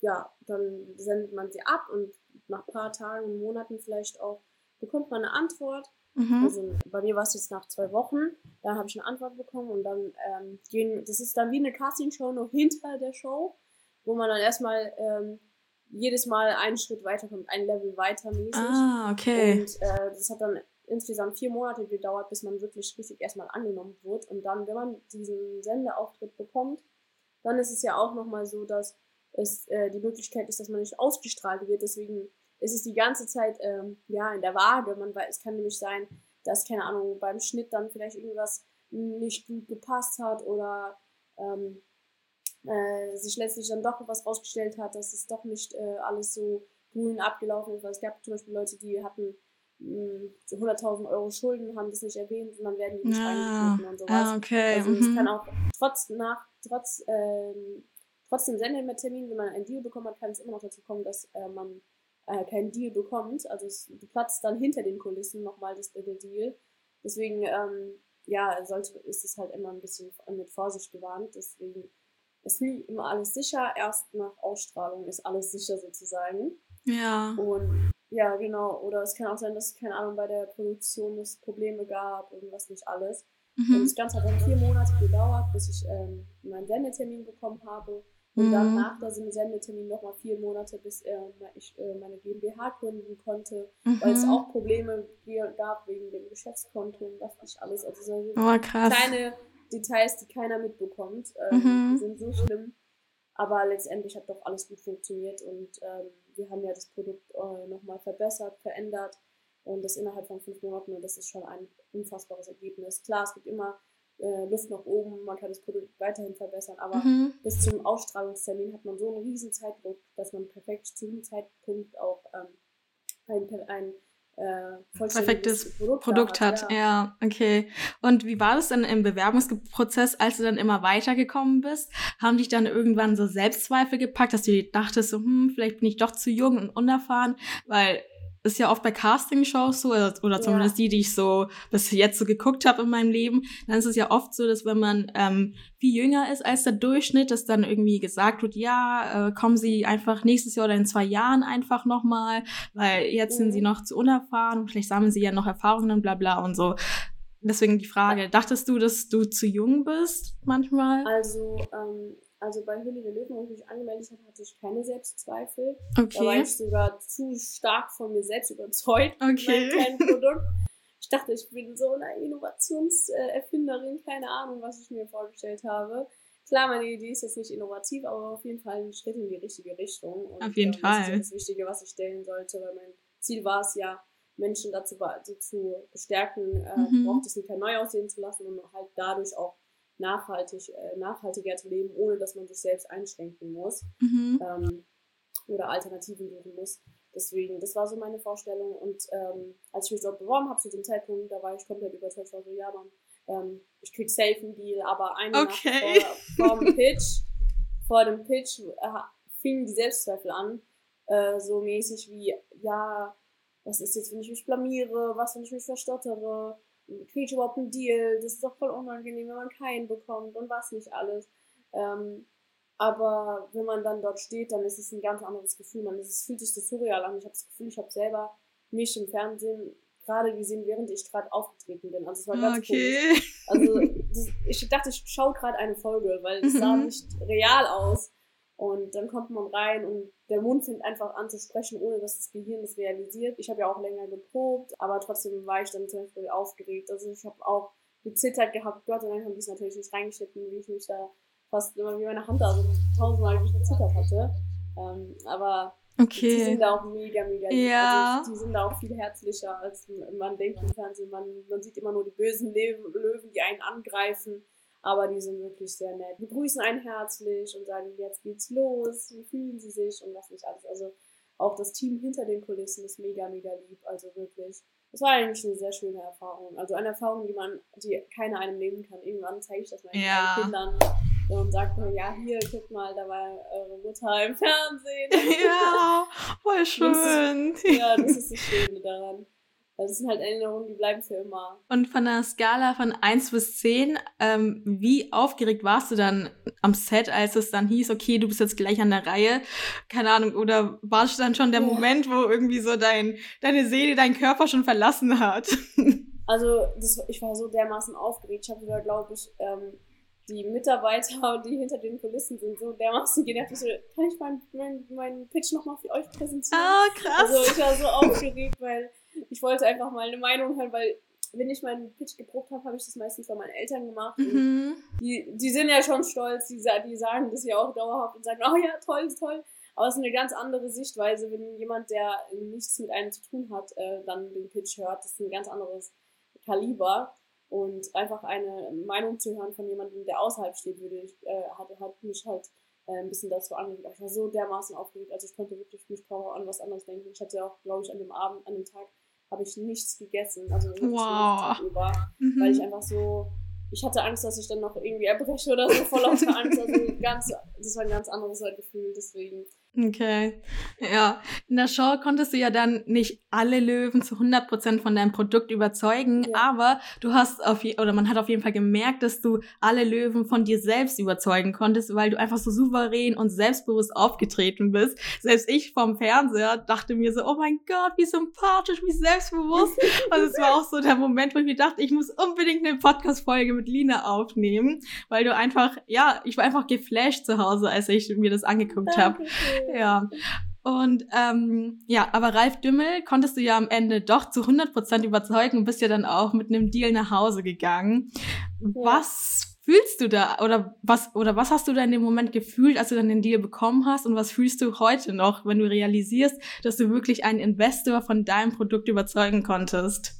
S2: ja, dann sendet man sie ab und nach ein paar Tagen und Monaten vielleicht auch bekommt man eine Antwort. Mhm. Also bei mir war es jetzt nach zwei Wochen, da habe ich eine Antwort bekommen und dann ähm, gehen, das ist dann wie eine Castingshow noch <laughs> hinter der Show, wo man dann erstmal ähm, jedes Mal einen Schritt weiterkommt, ein Level weiter mäßig.
S1: Ah, okay.
S2: Und äh, das hat dann insgesamt vier Monate gedauert, bis man wirklich richtig erstmal angenommen wird. Und dann, wenn man diesen Sendeauftritt bekommt, dann ist es ja auch nochmal so, dass es äh, die Möglichkeit ist, dass man nicht ausgestrahlt wird. Deswegen ist es die ganze Zeit ähm, ja in der Waage. Man weiß, es kann nämlich sein, dass, keine Ahnung, beim Schnitt dann vielleicht irgendwas nicht gut gepasst hat oder ähm, äh, sich letztlich dann doch was rausgestellt hat, dass es doch nicht äh, alles so grün abgelaufen ist. Weil es gab zum Beispiel Leute, die hatten 100.000 Euro Schulden, haben das nicht erwähnt und dann werden die nicht ah, und sowas.
S1: Ah, okay.
S2: Also mhm. es kann auch trotz nach, trotz, ähm, trotz dem Sendetermin, wenn man einen Deal bekommen hat, kann es immer noch dazu kommen, dass äh, man äh, keinen Deal bekommt. Also es platzt dann hinter den Kulissen nochmal das, der Deal. Deswegen, ähm, ja, sollte, ist es halt immer ein bisschen mit Vorsicht gewarnt. Deswegen ist nie immer alles sicher. Erst nach Ausstrahlung ist alles sicher sozusagen.
S1: Ja.
S2: Und ja, genau. Oder es kann auch sein, dass, keine Ahnung, bei der Produktion es Probleme gab, irgendwas nicht alles. Mhm. Und das Ganze hat dann vier Monate gedauert, bis ich ähm, meinen Sendetermin bekommen habe. Und mhm. dann nach diesem Sendetermin nochmal vier Monate, bis äh, ich äh, meine GmbH gründen konnte, mhm. weil es auch Probleme gab wegen dem Geschäftskonto und was nicht alles. Also so
S1: oh,
S2: kleine Details, die keiner mitbekommt, ähm, mhm. sind so schlimm. Aber letztendlich hat doch alles gut funktioniert und ähm, wir haben ja das Produkt äh, nochmal verbessert, verändert und das innerhalb von fünf Monaten und das ist schon ein unfassbares Ergebnis. Klar, es gibt immer äh, Luft nach oben, man kann das Produkt weiterhin verbessern, aber mhm. bis zum Ausstrahlungstermin hat man so einen riesen Zeitdruck, dass man perfekt zu diesem Zeitpunkt auch ähm, ein, ein äh,
S1: perfektes Produkt, Produkt hat. hat. Ja. okay. Und wie war das dann im Bewerbungsprozess, als du dann immer weitergekommen bist? Haben dich dann irgendwann so Selbstzweifel gepackt, dass du dachtest, so, hm, vielleicht bin ich doch zu jung und unerfahren? Weil ist ja oft bei Castingshows so, oder, zumindest ja. die, die ich so bis jetzt so geguckt habe in meinem Leben, dann ist es ja oft so, dass wenn man ähm, viel jünger ist als der Durchschnitt, dass dann irgendwie gesagt wird, ja, äh, kommen Sie einfach nächstes Jahr oder in zwei Jahren einfach nochmal, weil jetzt mhm. sind Sie mhm. noch zu unerfahren, vielleicht sammeln Sie ja noch Erfahrungen, bla bla und so. Deswegen die Frage, dachtest du, dass du zu jung bist manchmal?
S2: Also, ähm, also bei Höhle der Löwen, wo ich mich angemeldet habe, hatte ich keine Selbstzweifel.
S1: Okay.
S2: Da war ich sogar zu stark von mir selbst überzeugt
S1: okay.
S2: mit meinem Produkt. Ich dachte, ich bin so eine Innovationserfinderin, keine Ahnung, was ich mir vorgestellt habe. Klar, meine Idee ist jetzt nicht innovativ, aber auf jeden Fall ein Schritt in die richtige Richtung.
S1: Und, auf jeden äh, Fall.
S2: Das ist das Wichtige, was ich stellen sollte, weil mein Ziel war es ja, Menschen dazu, dazu zu bestärken, äh, mhm. braucht es nicht neu aussehen zu lassen und halt dadurch auch nachhaltig, äh, nachhaltiger zu leben, ohne dass man sich selbst einschränken muss mhm. ähm, oder Alternativen suchen muss. Deswegen, das war so meine Vorstellung. Und ähm, als ich mich dort beworben habe, zu dem Zeitpunkt, da war ich komplett überzeugt, war so, ja, Mann, ähm, ich krieg safe einen Deal, aber eine
S1: okay.
S2: Nacht vor, vor dem Pitch, vor dem Pitch äh, fingen die Selbstzweifel an, äh, so mäßig wie, ja, was ist jetzt, wenn ich mich blamiere, was, wenn ich mich verstottere, kriege ich überhaupt einen Deal? Das ist doch voll unangenehm, wenn man keinen bekommt und was nicht alles. Ähm, aber wenn man dann dort steht, dann ist es ein ganz anderes Gefühl. Man, es fühlt sich so surreal an. Ich habe das Gefühl, ich habe selber mich im Fernsehen gerade gesehen, während ich gerade aufgetreten bin. Also es war ganz
S1: okay.
S2: komisch. Also das, ich dachte, ich schaue gerade eine Folge, weil es sah mhm. nicht real aus. Und dann kommt man rein und der Mund fängt einfach an zu sprechen, ohne dass das Gehirn das realisiert. Ich habe ja auch länger geprobt, aber trotzdem war ich dann zum Beispiel aufgeregt. Also ich habe auch gezittert gehabt. Gott sei Dank haben die es natürlich nicht reingeschnitten, wie ich mich da fast immer wie meine Hand da so tausendmal gezittert hatte. Ähm, aber
S1: okay.
S2: die sind da auch mega, mega
S1: lieb. Ja.
S2: Also die sind da auch viel herzlicher, als man denkt im Fernsehen. Man, man sieht immer nur die bösen Löwen, die einen angreifen. Aber die sind wirklich sehr nett. Die begrüßen einen herzlich und sagen, jetzt geht's los, wie fühlen sie sich und was nicht alles. Also auch das Team hinter den Kulissen ist mega, mega lieb. Also wirklich. das war eigentlich eine sehr schöne Erfahrung. Also eine Erfahrung, die man, die keiner einem nehmen kann. Irgendwann zeige ich das meinen
S1: Ja.
S2: Kindern und sage mir, ja, hier, guck mal, da war eure Mutter im Fernsehen.
S1: Ja, voll schön.
S2: ja, das ist das Schöne daran. Das sind halt Erinnerungen, die bleiben für immer.
S1: Und von der Skala von 1 bis 10, ähm, wie aufgeregt warst du dann am Set, als es dann hieß, okay, du bist jetzt gleich an der Reihe? Keine Ahnung, oder warst du dann schon der
S2: Ja.
S1: Moment, wo irgendwie so dein, deine Seele deinen Körper schon verlassen hat? <laughs>
S2: Also das, ich war so dermaßen aufgeregt. Ich habe wieder, glaube ich, ähm, die Mitarbeiter, <laughs> die hinter den Kulissen sind, so dermaßen genervt. Ich so, kann ich meinen mein, mein Pitch nochmal für euch präsentieren?
S1: Ah, krass.
S2: Also ich war so aufgeregt, weil ich wollte einfach mal eine Meinung hören, weil wenn ich meinen Pitch geprobt habe, habe ich das meistens bei meinen Eltern gemacht.
S1: Mhm.
S2: die, die sind ja schon stolz, die, die sagen das ja auch dauerhaft und sagen, oh ja, toll, toll. Aber es ist eine ganz andere Sichtweise, wenn jemand, der nichts mit einem zu tun hat, äh, dann den Pitch hört. Das ist ein ganz anderes Kaliber. Und einfach eine Meinung zu hören von jemandem, der außerhalb steht, würde ich, äh, hat, hat mich halt äh, ein bisschen dazu angeregt. Aber Ich war so dermaßen aufgeregt, also ich konnte wirklich mich kaum an was anderes denken. Ich hatte auch, glaube ich, an dem Abend, an dem Tag, habe ich nichts gegessen. Also wirklich
S1: Wow.
S2: Über
S1: Mhm.
S2: weil ich einfach so, ich hatte Angst, dass ich dann noch irgendwie erbreche oder so, vor lauter Angst. Also ganz, das war ein ganz anderes Gefühl, deswegen.
S1: Okay. Ja. In der Show konntest du ja dann nicht alle Löwen zu 100% von deinem Produkt überzeugen,
S2: Ja.
S1: aber du hast auf je oder man hat auf jeden Fall gemerkt, dass du alle Löwen von dir selbst überzeugen konntest, weil du einfach so souverän und selbstbewusst aufgetreten bist. Selbst ich vom Fernseher dachte mir so, oh mein Gott, wie sympathisch, wie selbstbewusst. und es war auch so der Moment, wo ich mir dachte, ich muss unbedingt eine Podcast-Folge mit Lina aufnehmen, weil du einfach, ja, ich war einfach geflasht zu Hause, als ich mir das angeguckt habe. <laughs> Ja. Und ähm, ja, aber Ralf Dümmel konntest du ja am Ende doch zu 100% überzeugen und bist ja dann auch mit einem Deal nach Hause gegangen. Was fühlst du da oder was oder was hast du da in dem Moment gefühlt, als du dann den Deal bekommen hast und was fühlst du heute noch, wenn du realisierst, dass du wirklich einen Investor von deinem Produkt überzeugen konntest?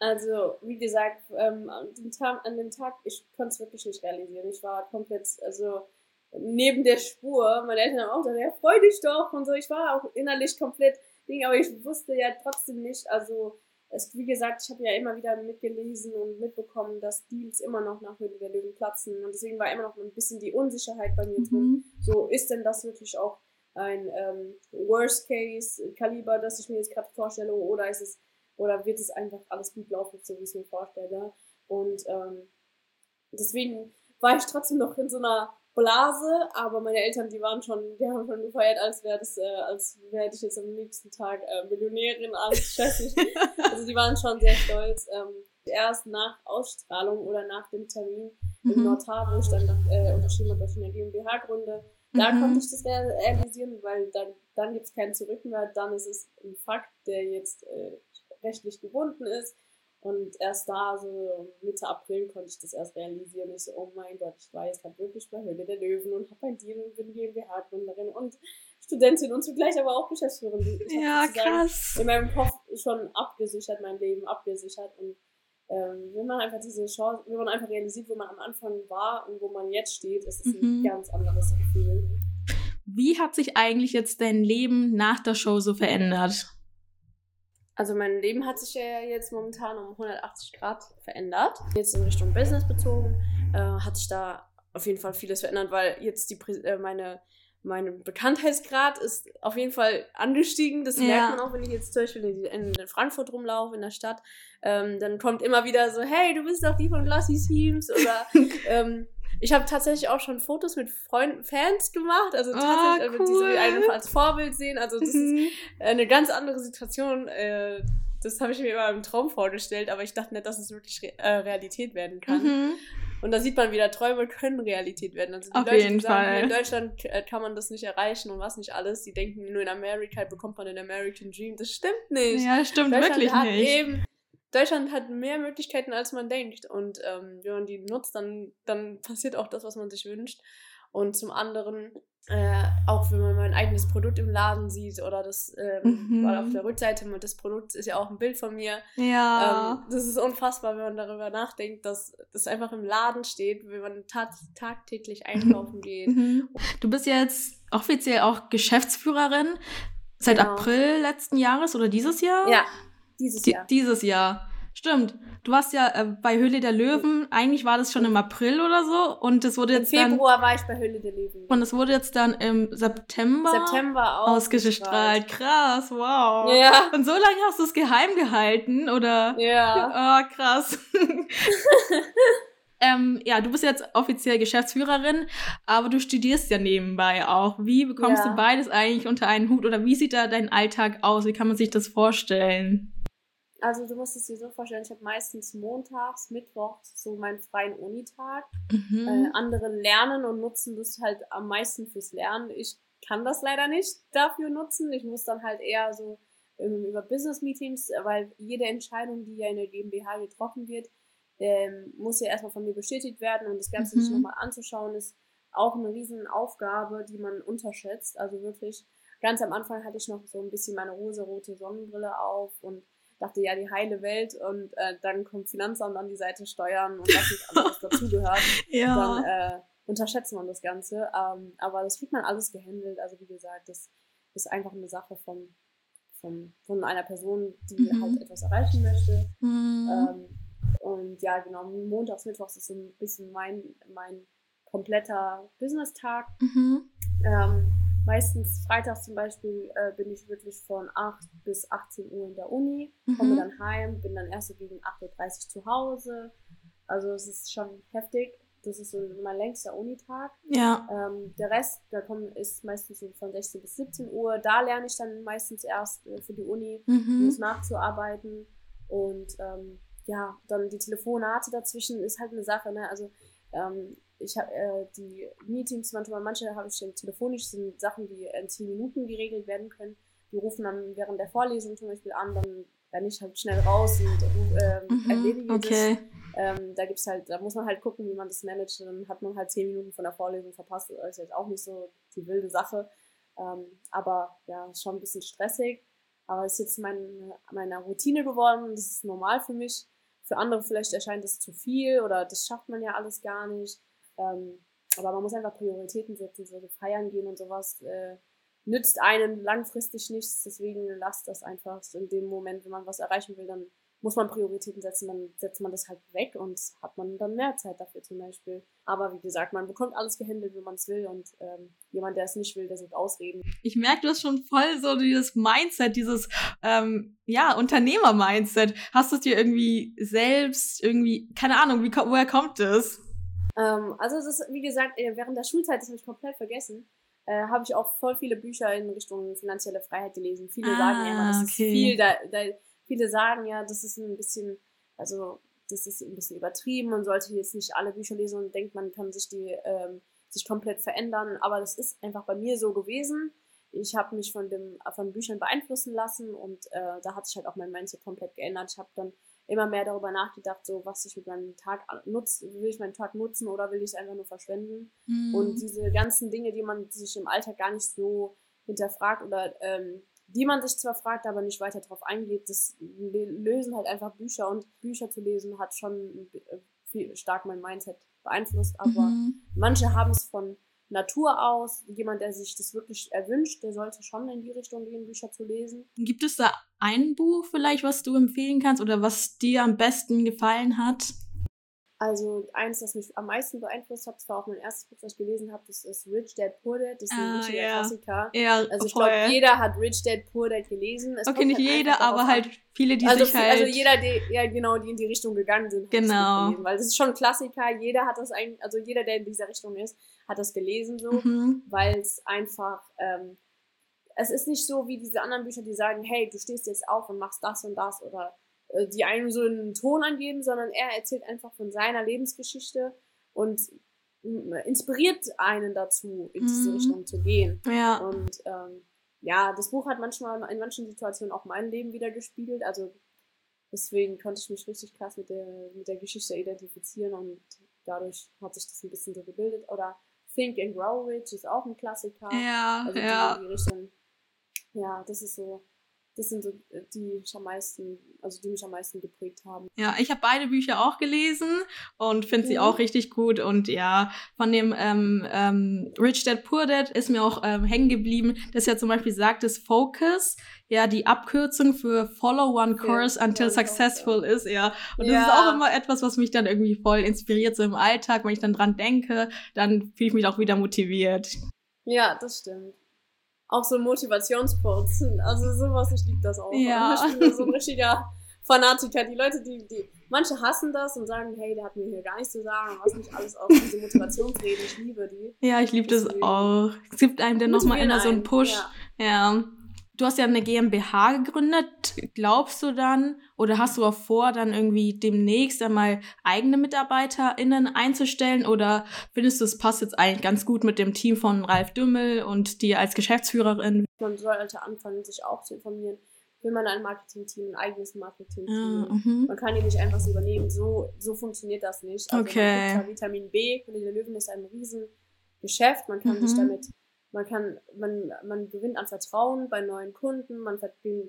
S2: Also, wie gesagt, ähm, an, dem Tag, an dem Tag, ich konnte es wirklich nicht realisieren. Ich war komplett, also neben der Spur. Meine Eltern haben auch gesagt, ja, freu dich doch und so. Ich war auch innerlich komplett Ding, aber ich wusste ja trotzdem nicht, also es, wie gesagt, ich habe ja immer wieder mitgelesen und mitbekommen, dass Deals immer noch nach Höhle der Löwen platzen und deswegen war immer noch ein bisschen die Unsicherheit bei mir drin.
S1: Mhm.
S2: So, ist denn das wirklich auch ein ähm, Worst-Case-Kaliber, das ich mir jetzt gerade vorstelle, oder ist es, oder wird es einfach alles gut laufen, so wie ich es mir vorstelle? Und ähm, deswegen war ich trotzdem noch in so einer Blase, aber meine Eltern, die waren schon, die haben schon gefeiert, als wäre das, äh, als wäre ich jetzt am nächsten Tag äh, Millionärin, als <laughs> stressig. also die waren schon sehr stolz. Ähm, erst nach Ausstrahlung oder nach dem Termin im
S1: Mhm.
S2: Notar, wo ich dann äh, unterschrieben habe, dass ich eine GmbH gründe, da
S1: Mhm.
S2: konnte ich das real- realisieren, weil dann, dann gibt es keinen Zurück mehr, dann ist es ein Fakt, der jetzt äh, rechtlich gebunden ist. Und erst da, so Mitte April, konnte ich das erst realisieren. Ich so, oh mein Gott, ich war jetzt gerade wirklich bei Höhle der Löwen und habe ein Deal und bin GmbH-Gründerin und Studentin und zugleich aber auch Geschäftsführerin. Ich
S1: Ja, krass.
S2: In meinem Kopf schon abgesichert, mein Leben abgesichert. Und ähm, wenn man einfach diese Chance, wenn man einfach realisiert, wo man am Anfang war und wo man jetzt steht, ist es
S1: Mhm.
S2: ein ganz anderes Gefühl.
S1: Wie hat sich eigentlich jetzt dein Leben nach der Show so verändert?
S2: Also mein Leben hat sich ja jetzt momentan um 180 Grad verändert. Jetzt in Richtung Business bezogen äh, hat sich da auf jeden Fall vieles verändert, weil jetzt die äh, meine mein Bekanntheitsgrad ist auf jeden Fall angestiegen. Das
S1: Ja.
S2: merkt man auch, wenn ich jetzt zum Beispiel in, in Frankfurt rumlaufe, in der Stadt. Ähm, dann kommt immer wieder so, hey, du bist doch die von Glossy Teams. Oder <laughs> ähm, ich habe tatsächlich auch schon Fotos mit Freunden, Fans gemacht. Also tatsächlich,
S1: Ah,
S2: äh, die
S1: cool.
S2: einen als Vorbild sehen. Also das ist
S1: Mhm.
S2: eine ganz andere Situation. Äh, das habe ich mir immer im Traum vorgestellt, aber ich dachte nicht, dass es wirklich Re äh, Realität werden kann.
S1: Mhm.
S2: Und da sieht man wieder, Träume können Realität werden. Also die
S1: Auf
S2: Leute,
S1: jeden
S2: die sagen,
S1: Fall.
S2: in Deutschland kann man das nicht erreichen und was nicht alles. Die denken, nur in Amerika bekommt man den American Dream. Das stimmt nicht.
S1: Ja, stimmt wirklich nicht.
S2: eben Deutschland hat mehr Möglichkeiten, als man denkt. Und ähm, wenn man die nutzt, dann, dann passiert auch das, was man sich wünscht. Und zum anderen, äh, auch wenn man mein eigenes Produkt im Laden sieht oder das, ähm,
S1: Mhm.
S2: weil auf der Rückseite des Produkts ist ja auch ein Bild von mir.
S1: Ja.
S2: Ähm, das ist unfassbar, wenn man darüber nachdenkt, dass das einfach im Laden steht, wenn man tat tagtäglich <laughs> einkaufen geht.
S1: Mhm. Du bist jetzt offiziell auch Geschäftsführerin seit
S2: Genau.
S1: April letzten Jahres oder dieses Jahr?
S2: Ja, Dieses
S1: Die,
S2: Jahr.
S1: Dieses Jahr. Stimmt. Du warst ja äh, bei Höhle der Löwen. Eigentlich war das schon im April oder so. Und es wurde
S2: Im
S1: jetzt dann.
S2: Februar war ich bei Höhle der Löwen.
S1: Und es wurde jetzt dann im September,
S2: September
S1: ausgestrahlt. Krass, wow.
S2: Ja.
S1: Und so lange hast du es geheim gehalten, oder?
S2: Ja.
S1: Oh, <laughs> krass. <laughs> ähm, ja, du bist jetzt offiziell Geschäftsführerin, aber du studierst ja nebenbei auch. Wie bekommst
S2: Ja.
S1: du beides eigentlich unter einen Hut? Oder wie sieht da dein Alltag aus? Wie kann man sich das vorstellen?
S2: Also du musst es dir so vorstellen, ich habe meistens montags, mittwochs so meinen freien Unitag.
S1: Mhm.
S2: Äh, andere lernen und nutzen das halt am meisten fürs Lernen. Ich kann das leider nicht dafür nutzen. Ich muss dann halt eher so ähm, über Business-Meetings, weil jede Entscheidung, die ja in der GmbH getroffen wird, ähm, muss ja erstmal von mir bestätigt werden und das Ganze sich
S1: Mhm.
S2: nochmal anzuschauen, ist auch eine riesen Aufgabe, die man unterschätzt. Also wirklich, ganz am Anfang hatte ich noch so ein bisschen meine rosa-rote Sonnenbrille auf und dachte, ja, die heile Welt und äh, dann kommt Finanzamt an die Seite Steuern und was nicht alles dazugehört <laughs>
S1: ja.
S2: dann äh, unterschätzt man das Ganze. Ähm, aber das kriegt man alles gehandelt. Also wie gesagt, das ist einfach eine Sache von, von, von einer Person, die
S1: Mhm.
S2: halt etwas erreichen möchte.
S1: Mhm.
S2: Ähm, und ja, genau, montags, mittwochs ist so ein bisschen mein, mein kompletter Business-Tag.
S1: Mhm.
S2: Ähm, meistens freitags zum Beispiel äh, bin ich wirklich von 8 bis 18 Uhr in der Uni, komme
S1: Mhm.
S2: dann heim, bin dann erst so gegen 8.30 Uhr zu Hause. Also es ist schon heftig. Das ist so mein längster Unitag.
S1: Ja.
S2: Ähm, der Rest, da kommt, ist meistens so von 16 bis 17 Uhr. Da lerne ich dann meistens erst äh, für die Uni, um
S1: Mhm.
S2: es nachzuarbeiten. Und ähm, ja, dann die Telefonate dazwischen ist halt eine Sache. Ne? Also ähm, ich habe äh, die Meetings, manchmal manche habe ich dann telefonisch, sind Sachen, die in 10 Minuten geregelt werden können. Die rufen dann während der Vorlesung zum Beispiel an, dann renne ich halt schnell raus und ähm,
S1: Mhm.
S2: erledige das.
S1: Okay.
S2: Ähm, da gibt's halt, da muss man halt gucken, wie man das managt. Dann hat man halt zehn Minuten von der Vorlesung verpasst. Das ist jetzt auch nicht so die wilde Sache. Ähm, aber ja, ist schon ein bisschen stressig. Aber es ist jetzt mein, meine Routine geworden. Das ist normal für mich. Für andere vielleicht erscheint es zu viel oder das schafft man ja alles gar nicht. Ähm, aber man muss einfach Prioritäten setzen, so feiern gehen und sowas. Äh, nützt einen langfristig nichts, deswegen lasst das einfach in dem Moment, wenn man was erreichen will, dann muss man Prioritäten setzen, dann setzt man das halt weg und hat man dann mehr Zeit dafür zum Beispiel. Aber wie gesagt, man bekommt alles gehandelt, wenn man es will und ähm, jemand, der es nicht will, der sucht Ausreden.
S1: Ich merke, du hast schon voll so dieses Mindset, dieses ähm, ja Unternehmer-Mindset. Hast du es dir irgendwie selbst irgendwie keine Ahnung, wie woher kommt es?
S2: Ähm, also es ist, wie gesagt, äh, während der Schulzeit, das habe ich komplett vergessen, äh, habe ich auch voll viele Bücher in Richtung finanzielle Freiheit gelesen. Viele
S1: Ah,
S2: sagen ja immer, das
S1: okay.
S2: ist viel, da, da, viele sagen ja, das ist ein bisschen, also das ist ein bisschen übertrieben, man sollte jetzt nicht alle Bücher lesen und denkt, man kann sich die ähm, sich komplett verändern, aber das ist einfach bei mir so gewesen. Ich habe mich von dem von Büchern beeinflussen lassen und äh, da hat sich halt auch mein Mindset komplett geändert. Ich habe dann immer mehr darüber nachgedacht, so was ich mit meinem Tag nutze, will ich meinen Tag nutzen oder will ich es einfach nur verschwenden?
S1: Mhm.
S2: Und diese ganzen Dinge, die man sich im Alltag gar nicht so hinterfragt oder ähm, die man sich zwar fragt, aber nicht weiter drauf eingeht, das lösen halt einfach Bücher und Bücher zu lesen hat schon äh, viel stark mein Mindset beeinflusst, aber
S1: Mhm.
S2: manche haben es von Natur aus. Jemand, der sich das wirklich erwünscht, der sollte schon in die Richtung gehen, Bücher zu lesen.
S1: Gibt es da ein Buch vielleicht, was du empfehlen kannst oder was dir am besten gefallen hat?
S2: Also eins, das mich am meisten beeinflusst hat, das war auch mein erstes Buch, das ich gelesen habe, das ist Rich Dad Poor Dad. Das ist ein
S1: Ah,
S2: richtiger
S1: ja.
S2: Klassiker.
S1: Ja,
S2: Also ich glaube, jeder hat Rich Dad Poor Dad gelesen. Es
S1: okay, nicht
S2: halt
S1: jeder, aber halt viele, die
S2: also,
S1: sich halt.
S2: also jeder, die, ja genau, die in die Richtung gegangen sind, hat das
S1: Genau.
S2: Gelesen. Weil das ist schon ein Klassiker. Jeder hat das eigentlich, also jeder, der in dieser Richtung ist, hat das gelesen so,
S1: Mhm.
S2: weil es einfach, ähm, es ist nicht so wie diese anderen Bücher, die sagen, hey, du stehst jetzt auf und machst das und das oder äh, die einem so einen Ton angeben, sondern er erzählt einfach von seiner Lebensgeschichte und inspiriert einen dazu, in diese
S1: Mhm.
S2: Richtung zu gehen.
S1: Ja.
S2: Und ähm, ja, das Buch hat manchmal in manchen Situationen auch mein Leben wieder gespiegelt. Also deswegen konnte ich mich richtig krass mit der, mit der Geschichte identifizieren und dadurch hat sich das ein bisschen so gebildet. Oder Think and Grow Rich ist auch ein Klassiker.
S1: Ja,
S2: Also die,
S1: ja.
S2: die Richtung. Ja, das ist so das sind so äh, die mich am meisten, also die mich am meisten geprägt haben.
S1: Ja, ich habe beide Bücher auch gelesen und finde sie mhm. auch richtig gut. Und ja, von dem ähm, ähm, Rich Dad Poor Dad ist mir auch ähm, hängen geblieben, dass er zum Beispiel sagt, dass Focus ja die Abkürzung für Follow One Course ja, until Successful ist, ja. Und das ja. ist auch immer etwas, was mich dann irgendwie voll inspiriert, so im Alltag, wenn ich dann dran denke, dann fühle ich mich auch wieder motiviert.
S2: Ja, das stimmt auch so Motivationsquotes. Also sowas, ich liebe das auch.
S1: Ja.
S2: Ich bin so ein richtiger Fanatiker. Die Leute, die, die, manche hassen das und sagen, hey, der hat mir hier gar nichts zu sagen, was nicht alles auf diese Motivationsreden. Ich liebe die.
S1: Ja, ich liebe das auch. Es gibt einem dann nochmal immer so einen Push. Ja. ja. Du hast ja eine GmbH gegründet. Glaubst du dann oder hast du auch vor, dann irgendwie demnächst einmal eigene MitarbeiterInnen einzustellen? Oder findest du, es passt jetzt eigentlich ganz gut mit dem Team von Ralf Dümmel und dir als Geschäftsführerin?
S2: Man sollte anfangen, sich auch zu informieren. Will man ein Marketing-Team, ein eigenes Marketing-Team?
S1: Ah, mhm.
S2: man kann die nicht einfach so übernehmen. So, so funktioniert das nicht.
S1: Also okay.
S2: Vitamin B, König der Löwen ist ein Riesengeschäft. Man kann mhm. sich damit man kann, man, man gewinnt an Vertrauen bei neuen Kunden, man,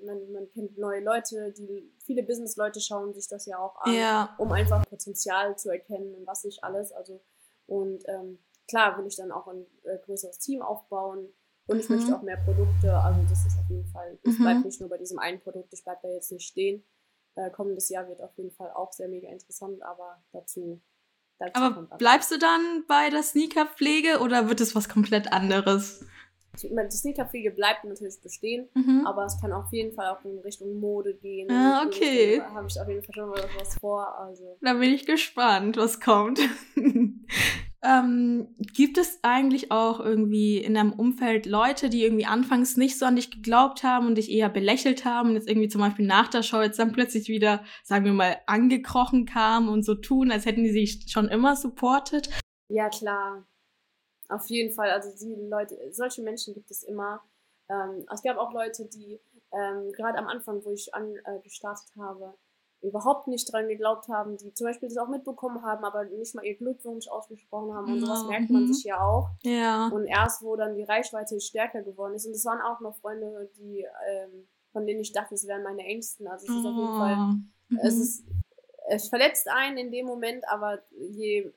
S2: man, man kennt neue Leute, die viele Business-Leute schauen sich das ja auch an,
S1: ja.
S2: um einfach Potenzial zu erkennen und was nicht alles. Also und ähm, klar will ich dann auch ein äh, größeres Team aufbauen und ich mhm. möchte auch mehr Produkte. Also das ist auf jeden Fall, es mhm. bleibt nicht nur bei diesem einen Produkt, ich bleibe da jetzt nicht stehen. Äh, kommendes Jahr wird auf jeden Fall auch sehr mega interessant, aber dazu
S1: aber bleibst du dann bei der Sneakerpflege oder wird es was komplett anderes?
S2: Ich meine, die Sneakerpflege bleibt natürlich bestehen,
S1: mhm.
S2: aber es kann auf jeden Fall auch in Richtung Mode gehen.
S1: Ah, okay.
S2: Da habe ich auf jeden Fall schon mal was vor. Also.
S1: Da bin ich gespannt, was kommt. <laughs> Ähm, gibt es eigentlich auch irgendwie in deinem Umfeld Leute, die irgendwie anfangs nicht so an dich geglaubt haben und dich eher belächelt haben und jetzt irgendwie zum Beispiel nach der Show jetzt dann plötzlich wieder, sagen wir mal, angekrochen kamen und so tun, als hätten die sich schon immer supportet?
S2: Ja, klar. Auf jeden Fall. Also die Leute, solche Menschen gibt es immer. Ähm, es gab auch Leute, die ähm, gerade am Anfang, wo ich an, äh, gestartet habe, überhaupt nicht dran geglaubt haben, die zum Beispiel das auch mitbekommen haben, aber nicht mal ihr Glückwunsch ausgesprochen haben und sowas merkt man mhm. sich ja auch.
S1: Ja.
S2: Und erst, wo dann die Reichweite stärker geworden ist, und es waren auch noch Freunde, die, ähm, von denen ich dachte, es wären meine Ängsten. Also es ist auf jeden Fall, mhm. es ist, es verletzt einen in dem Moment, aber je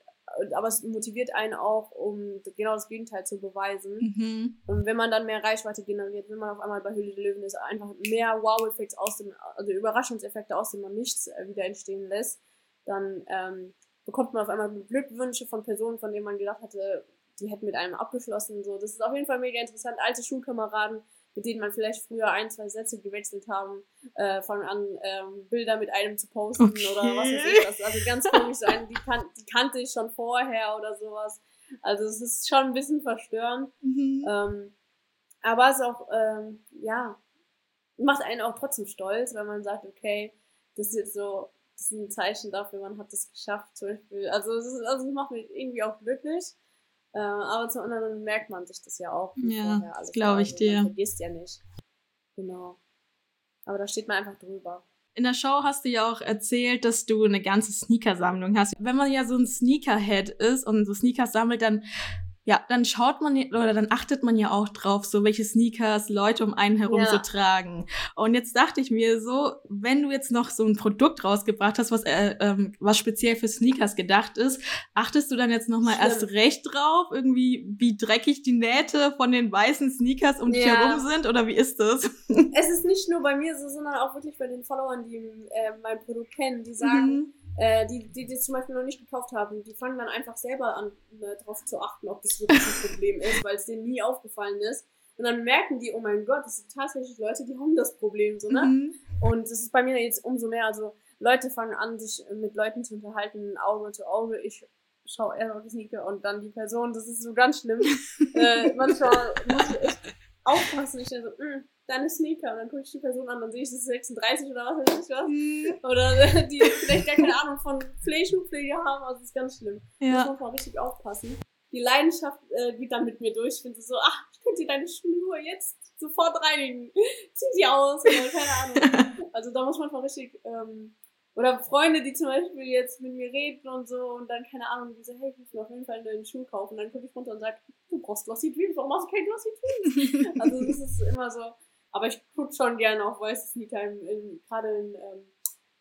S2: aber es motiviert einen auch, um genau das Gegenteil zu beweisen.
S1: Mhm.
S2: Und wenn man dann mehr Reichweite generiert, wenn man auf einmal bei Höhle der Löwen ist, einfach mehr Wow-Effekte aus dem, also Überraschungseffekte aus dem man nichts äh, wieder entstehen lässt, dann ähm, bekommt man auf einmal Glückwünsche von Personen, von denen man gedacht hatte, die hätten mit einem abgeschlossen. So, das ist auf jeden Fall mega interessant. Alte Schulkameraden, mit denen man vielleicht früher ein, zwei Sätze gewechselt haben, äh, fangen an, ähm, Bilder mit einem zu posten
S1: okay.
S2: oder was weiß ich. Das, also ganz komisch sein, die, kan die kannte ich schon vorher oder sowas. Also es ist schon ein bisschen verstörend.
S1: Mhm.
S2: Ähm, aber es ist auch, ähm, ja, macht einen auch trotzdem stolz, wenn man sagt, okay, das ist jetzt so, das ist ein Zeichen dafür, man hat das geschafft, zum Beispiel. Also es, ist, also es macht mich irgendwie auch glücklich. Äh, aber zum anderen merkt man sich das ja auch.
S1: Ja, das glaube ich dir.
S2: Man vergisst ja nicht. Genau. Aber da steht man einfach drüber.
S1: In der Show hast du ja auch erzählt, dass du eine ganze Sneakersammlung hast. Wenn man ja so ein Sneakerhead ist und so Sneakers sammelt, dann ja, dann schaut man oder dann achtet man ja auch drauf, so welche Sneakers Leute um einen herum ja. so tragen. Und jetzt dachte ich mir so, wenn du jetzt noch so ein Produkt rausgebracht hast, was äh, ähm, was speziell für Sneakers gedacht ist, achtest du dann jetzt noch mal erst recht drauf, irgendwie wie dreckig die Nähte von den weißen Sneakers um dich ja. herum sind oder wie ist das?
S2: Es ist nicht nur bei mir so, sondern auch wirklich bei den Followern, die äh, mein Produkt kennen, die sagen mhm äh, die, die das zum Beispiel noch nicht gekauft haben, die fangen dann einfach selber an, äh, darauf zu achten, ob das wirklich ein Problem ist, weil es denen nie aufgefallen ist. Und dann merken die, oh mein Gott, das sind tatsächlich Leute, die haben das Problem, so, ne?
S1: Mhm.
S2: Und das ist bei mir jetzt umso mehr, also Leute fangen an, sich mit Leuten zu unterhalten, Auge zu Auge. Ich schaue eher auf die Sneaker und dann die Person, das ist so ganz schlimm. <laughs> äh, manchmal muss ich echt aufpassen. Ich denke so, mh, mm, deine Sneaker. Und dann gucke ich die Person an, dann sehe ich, das ist 36 oder was weiß ich was.
S1: Mhm.
S2: Oder die vielleicht gar keine Ahnung von Pflegeschuhpflege haben. Also das ist ganz schlimm.
S1: Ja.
S2: Da muss man mal richtig aufpassen. Die Leidenschaft äh, geht dann mit mir durch. Ich finde so, ach, ich könnte deine Schnur jetzt sofort reinigen. Zieh sie aus oder keine Ahnung. <laughs> also da muss man mal richtig ähm, oder Freunde, die zum Beispiel jetzt mit mir reden und so und dann, keine Ahnung, die so, hey, ich muss mir auf jeden Fall einen Schuh kaufen. Und dann gucke ich runter und sage, du brauchst Glossy Dreams, warum machst du kein Glossy Dreams? also das ist immer so, Aber ich gucke schon gerne auch weiße Sneaker, gerade in, ähm,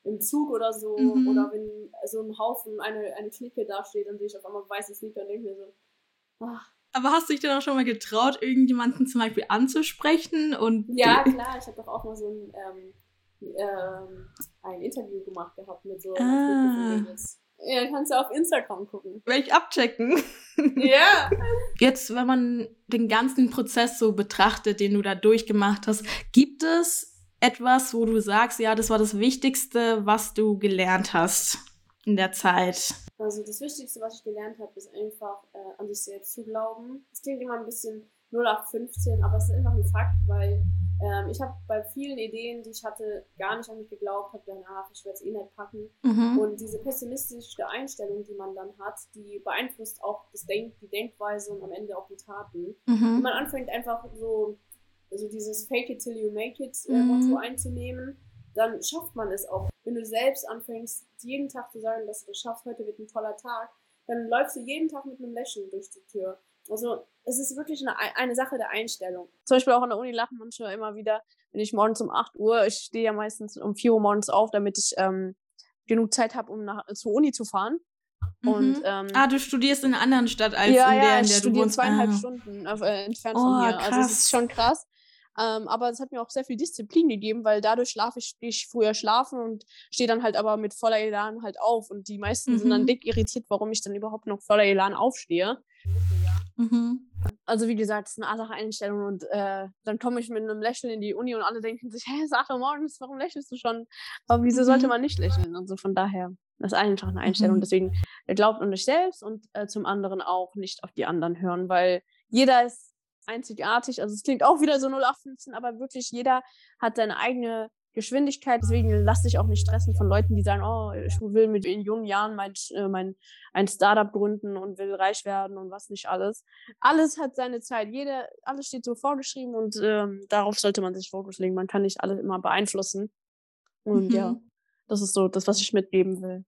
S2: im Zug oder so. Mhm. Oder wenn so ein Haufen, eine, eine Clique da steht, dann sehe ich auf einmal weiße Sneaker und denke mir so, ach.
S1: Aber hast du dich denn auch schon mal getraut, irgendjemanden zum Beispiel anzusprechen? Und
S2: ja, klar, ich habe doch auch mal so ein, ähm, ähm, ein Interview gemacht gehabt mit so ah. Ja, kannst du auf Instagram gucken.
S1: Will ich abchecken. <laughs>
S2: Ja.
S1: Jetzt, wenn man den ganzen Prozess so betrachtet, den du da durchgemacht hast, gibt es etwas, wo du sagst, ja, das war das Wichtigste, was du gelernt hast in der Zeit?
S2: Also das Wichtigste, was ich gelernt habe, ist einfach äh, an sich selbst zu glauben. Es klingt immer ein bisschen 0815, aber es ist einfach ein Fakt, weil ähm, ich habe bei vielen Ideen, die ich hatte, gar nicht an mich geglaubt, habe dann, ach, ich werde es eh nicht packen. Mhm. Und diese pessimistische Einstellung, die man dann hat, die beeinflusst auch das Denk die Denkweise und am Ende auch die Taten. Mhm. Und man anfängt einfach so, also dieses Fake it till you make it äh, mhm. Motto einzunehmen, dann schafft man es auch. Wenn du selbst anfängst, jeden Tag zu sagen, dass du das schaffst, heute wird ein toller Tag, dann läufst du jeden Tag mit einem Lächeln durch die Tür. Also es ist wirklich eine, eine Sache der Einstellung. Zum Beispiel auch an der Uni lachen manche immer wieder, wenn ich morgens um 8 Uhr, ich stehe ja meistens um 4 Uhr morgens auf, damit ich ähm, genug Zeit habe, um nach, zur Uni zu fahren.
S1: Mhm. Und, ähm, ah, du studierst in einer anderen Stadt als
S2: ja,
S1: in der,
S2: ja,
S1: in der
S2: du wohnst. zweieinhalb ah. Stunden äh, entfernt oh, von hier. Krass. Also es ist schon krass. Ähm, aber es hat mir auch sehr viel Disziplin gegeben, weil dadurch schlafe ich, ich früher schlafen und stehe dann halt aber mit voller Elan halt auf. Und die meisten mhm. sind dann mhm. dick irritiert, warum ich dann überhaupt noch voller Elan aufstehe. Mhm. Also wie gesagt, es ist eine andere Einstellung und äh, dann komme ich mit einem Lächeln in die Uni und alle denken sich, sag doch morgens, warum lächelst du schon? Aber wieso mhm. sollte man nicht lächeln? Und so von daher, das ist einfach eine Einstellung. Mhm. Deswegen glaubt an euch selbst und äh, zum anderen auch nicht auf die anderen hören, weil jeder ist einzigartig. Also es klingt auch wieder so 0815, aber wirklich jeder hat seine eigene Geschwindigkeit. Deswegen lass dich auch nicht stressen von Leuten, die sagen, oh, ich will mit in jungen Jahren mein, äh, mein, ein Startup gründen und will reich werden und was nicht alles. Alles hat seine Zeit. Jeder, alles steht so vorgeschrieben und ähm, darauf sollte man sich Fokus legen. Man kann nicht alles immer beeinflussen. Und mhm. ja, das ist so das, was ich mitgeben will.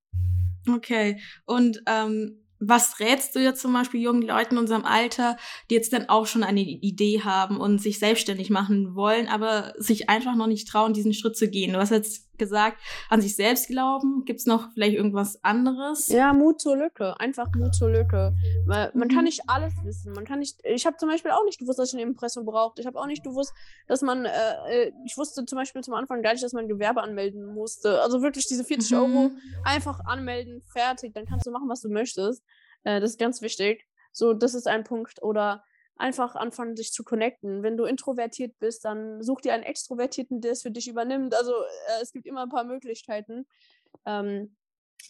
S1: Okay. Und ähm, was rätst du jetzt zum Beispiel jungen Leuten in unserem Alter, die jetzt dann auch schon eine Idee haben und sich selbstständig machen wollen, aber sich einfach noch nicht trauen, diesen Schritt zu gehen? Du hast jetzt gesagt, an sich selbst glauben. Gibt es noch vielleicht irgendwas anderes?
S2: Ja, Mut zur Lücke. Einfach Mut zur Lücke. Man, man kann mhm. nicht alles wissen. Man kann nicht. Ich habe zum Beispiel auch nicht gewusst, dass ich ein Impressum braucht. Ich habe auch nicht gewusst, dass man. Äh, äh, ich wusste zum Beispiel zum Anfang gar nicht, dass man Gewerbe anmelden musste. Also wirklich diese 40 mhm. Euro einfach anmelden, fertig. Dann kannst du machen, was du möchtest. Äh, das ist ganz wichtig. So, das ist ein Punkt. Oder einfach anfangen, sich zu connecten. Wenn du introvertiert bist, dann such dir einen Extrovertierten, der es für dich übernimmt. Also äh, es gibt immer ein paar Möglichkeiten. Ähm,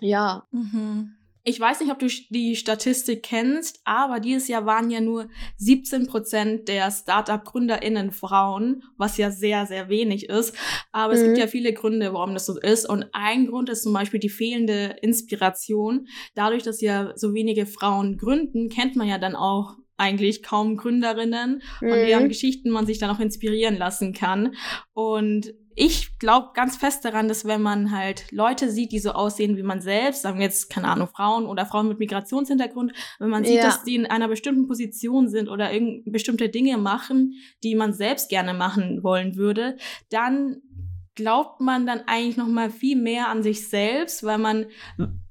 S2: ja.
S1: Mhm. Ich weiß nicht, ob du die Statistik kennst, aber dieses Jahr waren ja nur 17 Prozent der Startup-GründerInnen Frauen, was ja sehr, sehr wenig ist. Aber mhm. es gibt mhm. ja viele Gründe, warum das so ist. Und ein Grund ist zum Beispiel die fehlende Inspiration. Dadurch, dass ja so wenige Frauen gründen, kennt man ja dann auch eigentlich kaum Gründerinnen, mhm. deren Geschichten man sich dann auch inspirieren lassen kann. Und ich glaube ganz fest daran, dass wenn man halt Leute sieht, die so aussehen wie man selbst, sagen wir jetzt, keine Ahnung, Frauen oder Frauen mit Migrationshintergrund, wenn man sieht, ja. dass die in einer bestimmten Position sind oder bestimmte Dinge machen, die man selbst gerne machen wollen würde, dann glaubt man dann eigentlich noch mal viel mehr an sich selbst, weil man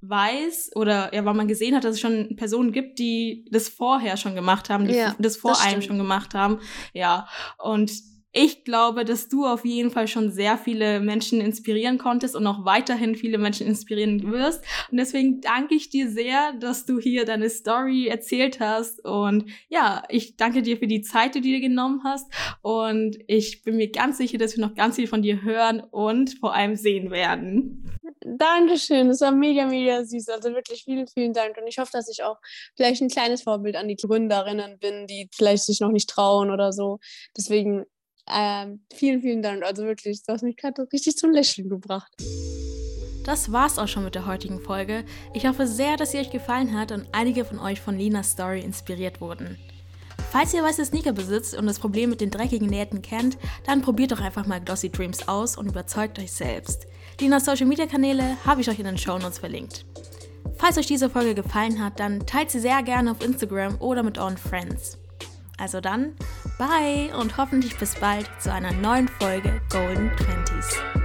S1: weiß oder ja, weil man gesehen hat, dass es schon Personen gibt, die das vorher schon gemacht haben, die ja, das vor das einem schon gemacht haben. Ja, und ich glaube, dass du auf jeden Fall schon sehr viele Menschen inspirieren konntest und auch weiterhin viele Menschen inspirieren wirst. Und deswegen danke ich dir sehr, dass du hier deine Story erzählt hast. Und ja, ich danke dir für die Zeit, die du dir genommen hast. Und ich bin mir ganz sicher, dass wir noch ganz viel von dir hören und vor allem sehen werden.
S2: Dankeschön, das war mega, mega süß. Also wirklich vielen, vielen Dank. Und ich hoffe, dass ich auch vielleicht ein kleines Vorbild an die Gründerinnen bin, die vielleicht sich noch nicht trauen oder so. Deswegen ähm, vielen, vielen Dank. Also wirklich, du hast mich gerade richtig zum Lächeln gebracht.
S1: Das war's auch schon mit der heutigen Folge. Ich hoffe sehr, dass sie euch gefallen hat und einige von euch von Linas Story inspiriert wurden. Falls ihr weiße Sneaker besitzt und das Problem mit den dreckigen Nähten kennt, dann probiert doch einfach mal Glossy Dreams aus und überzeugt euch selbst. Linas Social Media Kanäle habe ich euch in den Show Notes verlinkt. Falls euch diese Folge gefallen hat, dann teilt sie sehr gerne auf Instagram oder mit euren Friends. Also dann, Bye und hoffentlich bis bald zu einer neuen Folge Golden Twenties.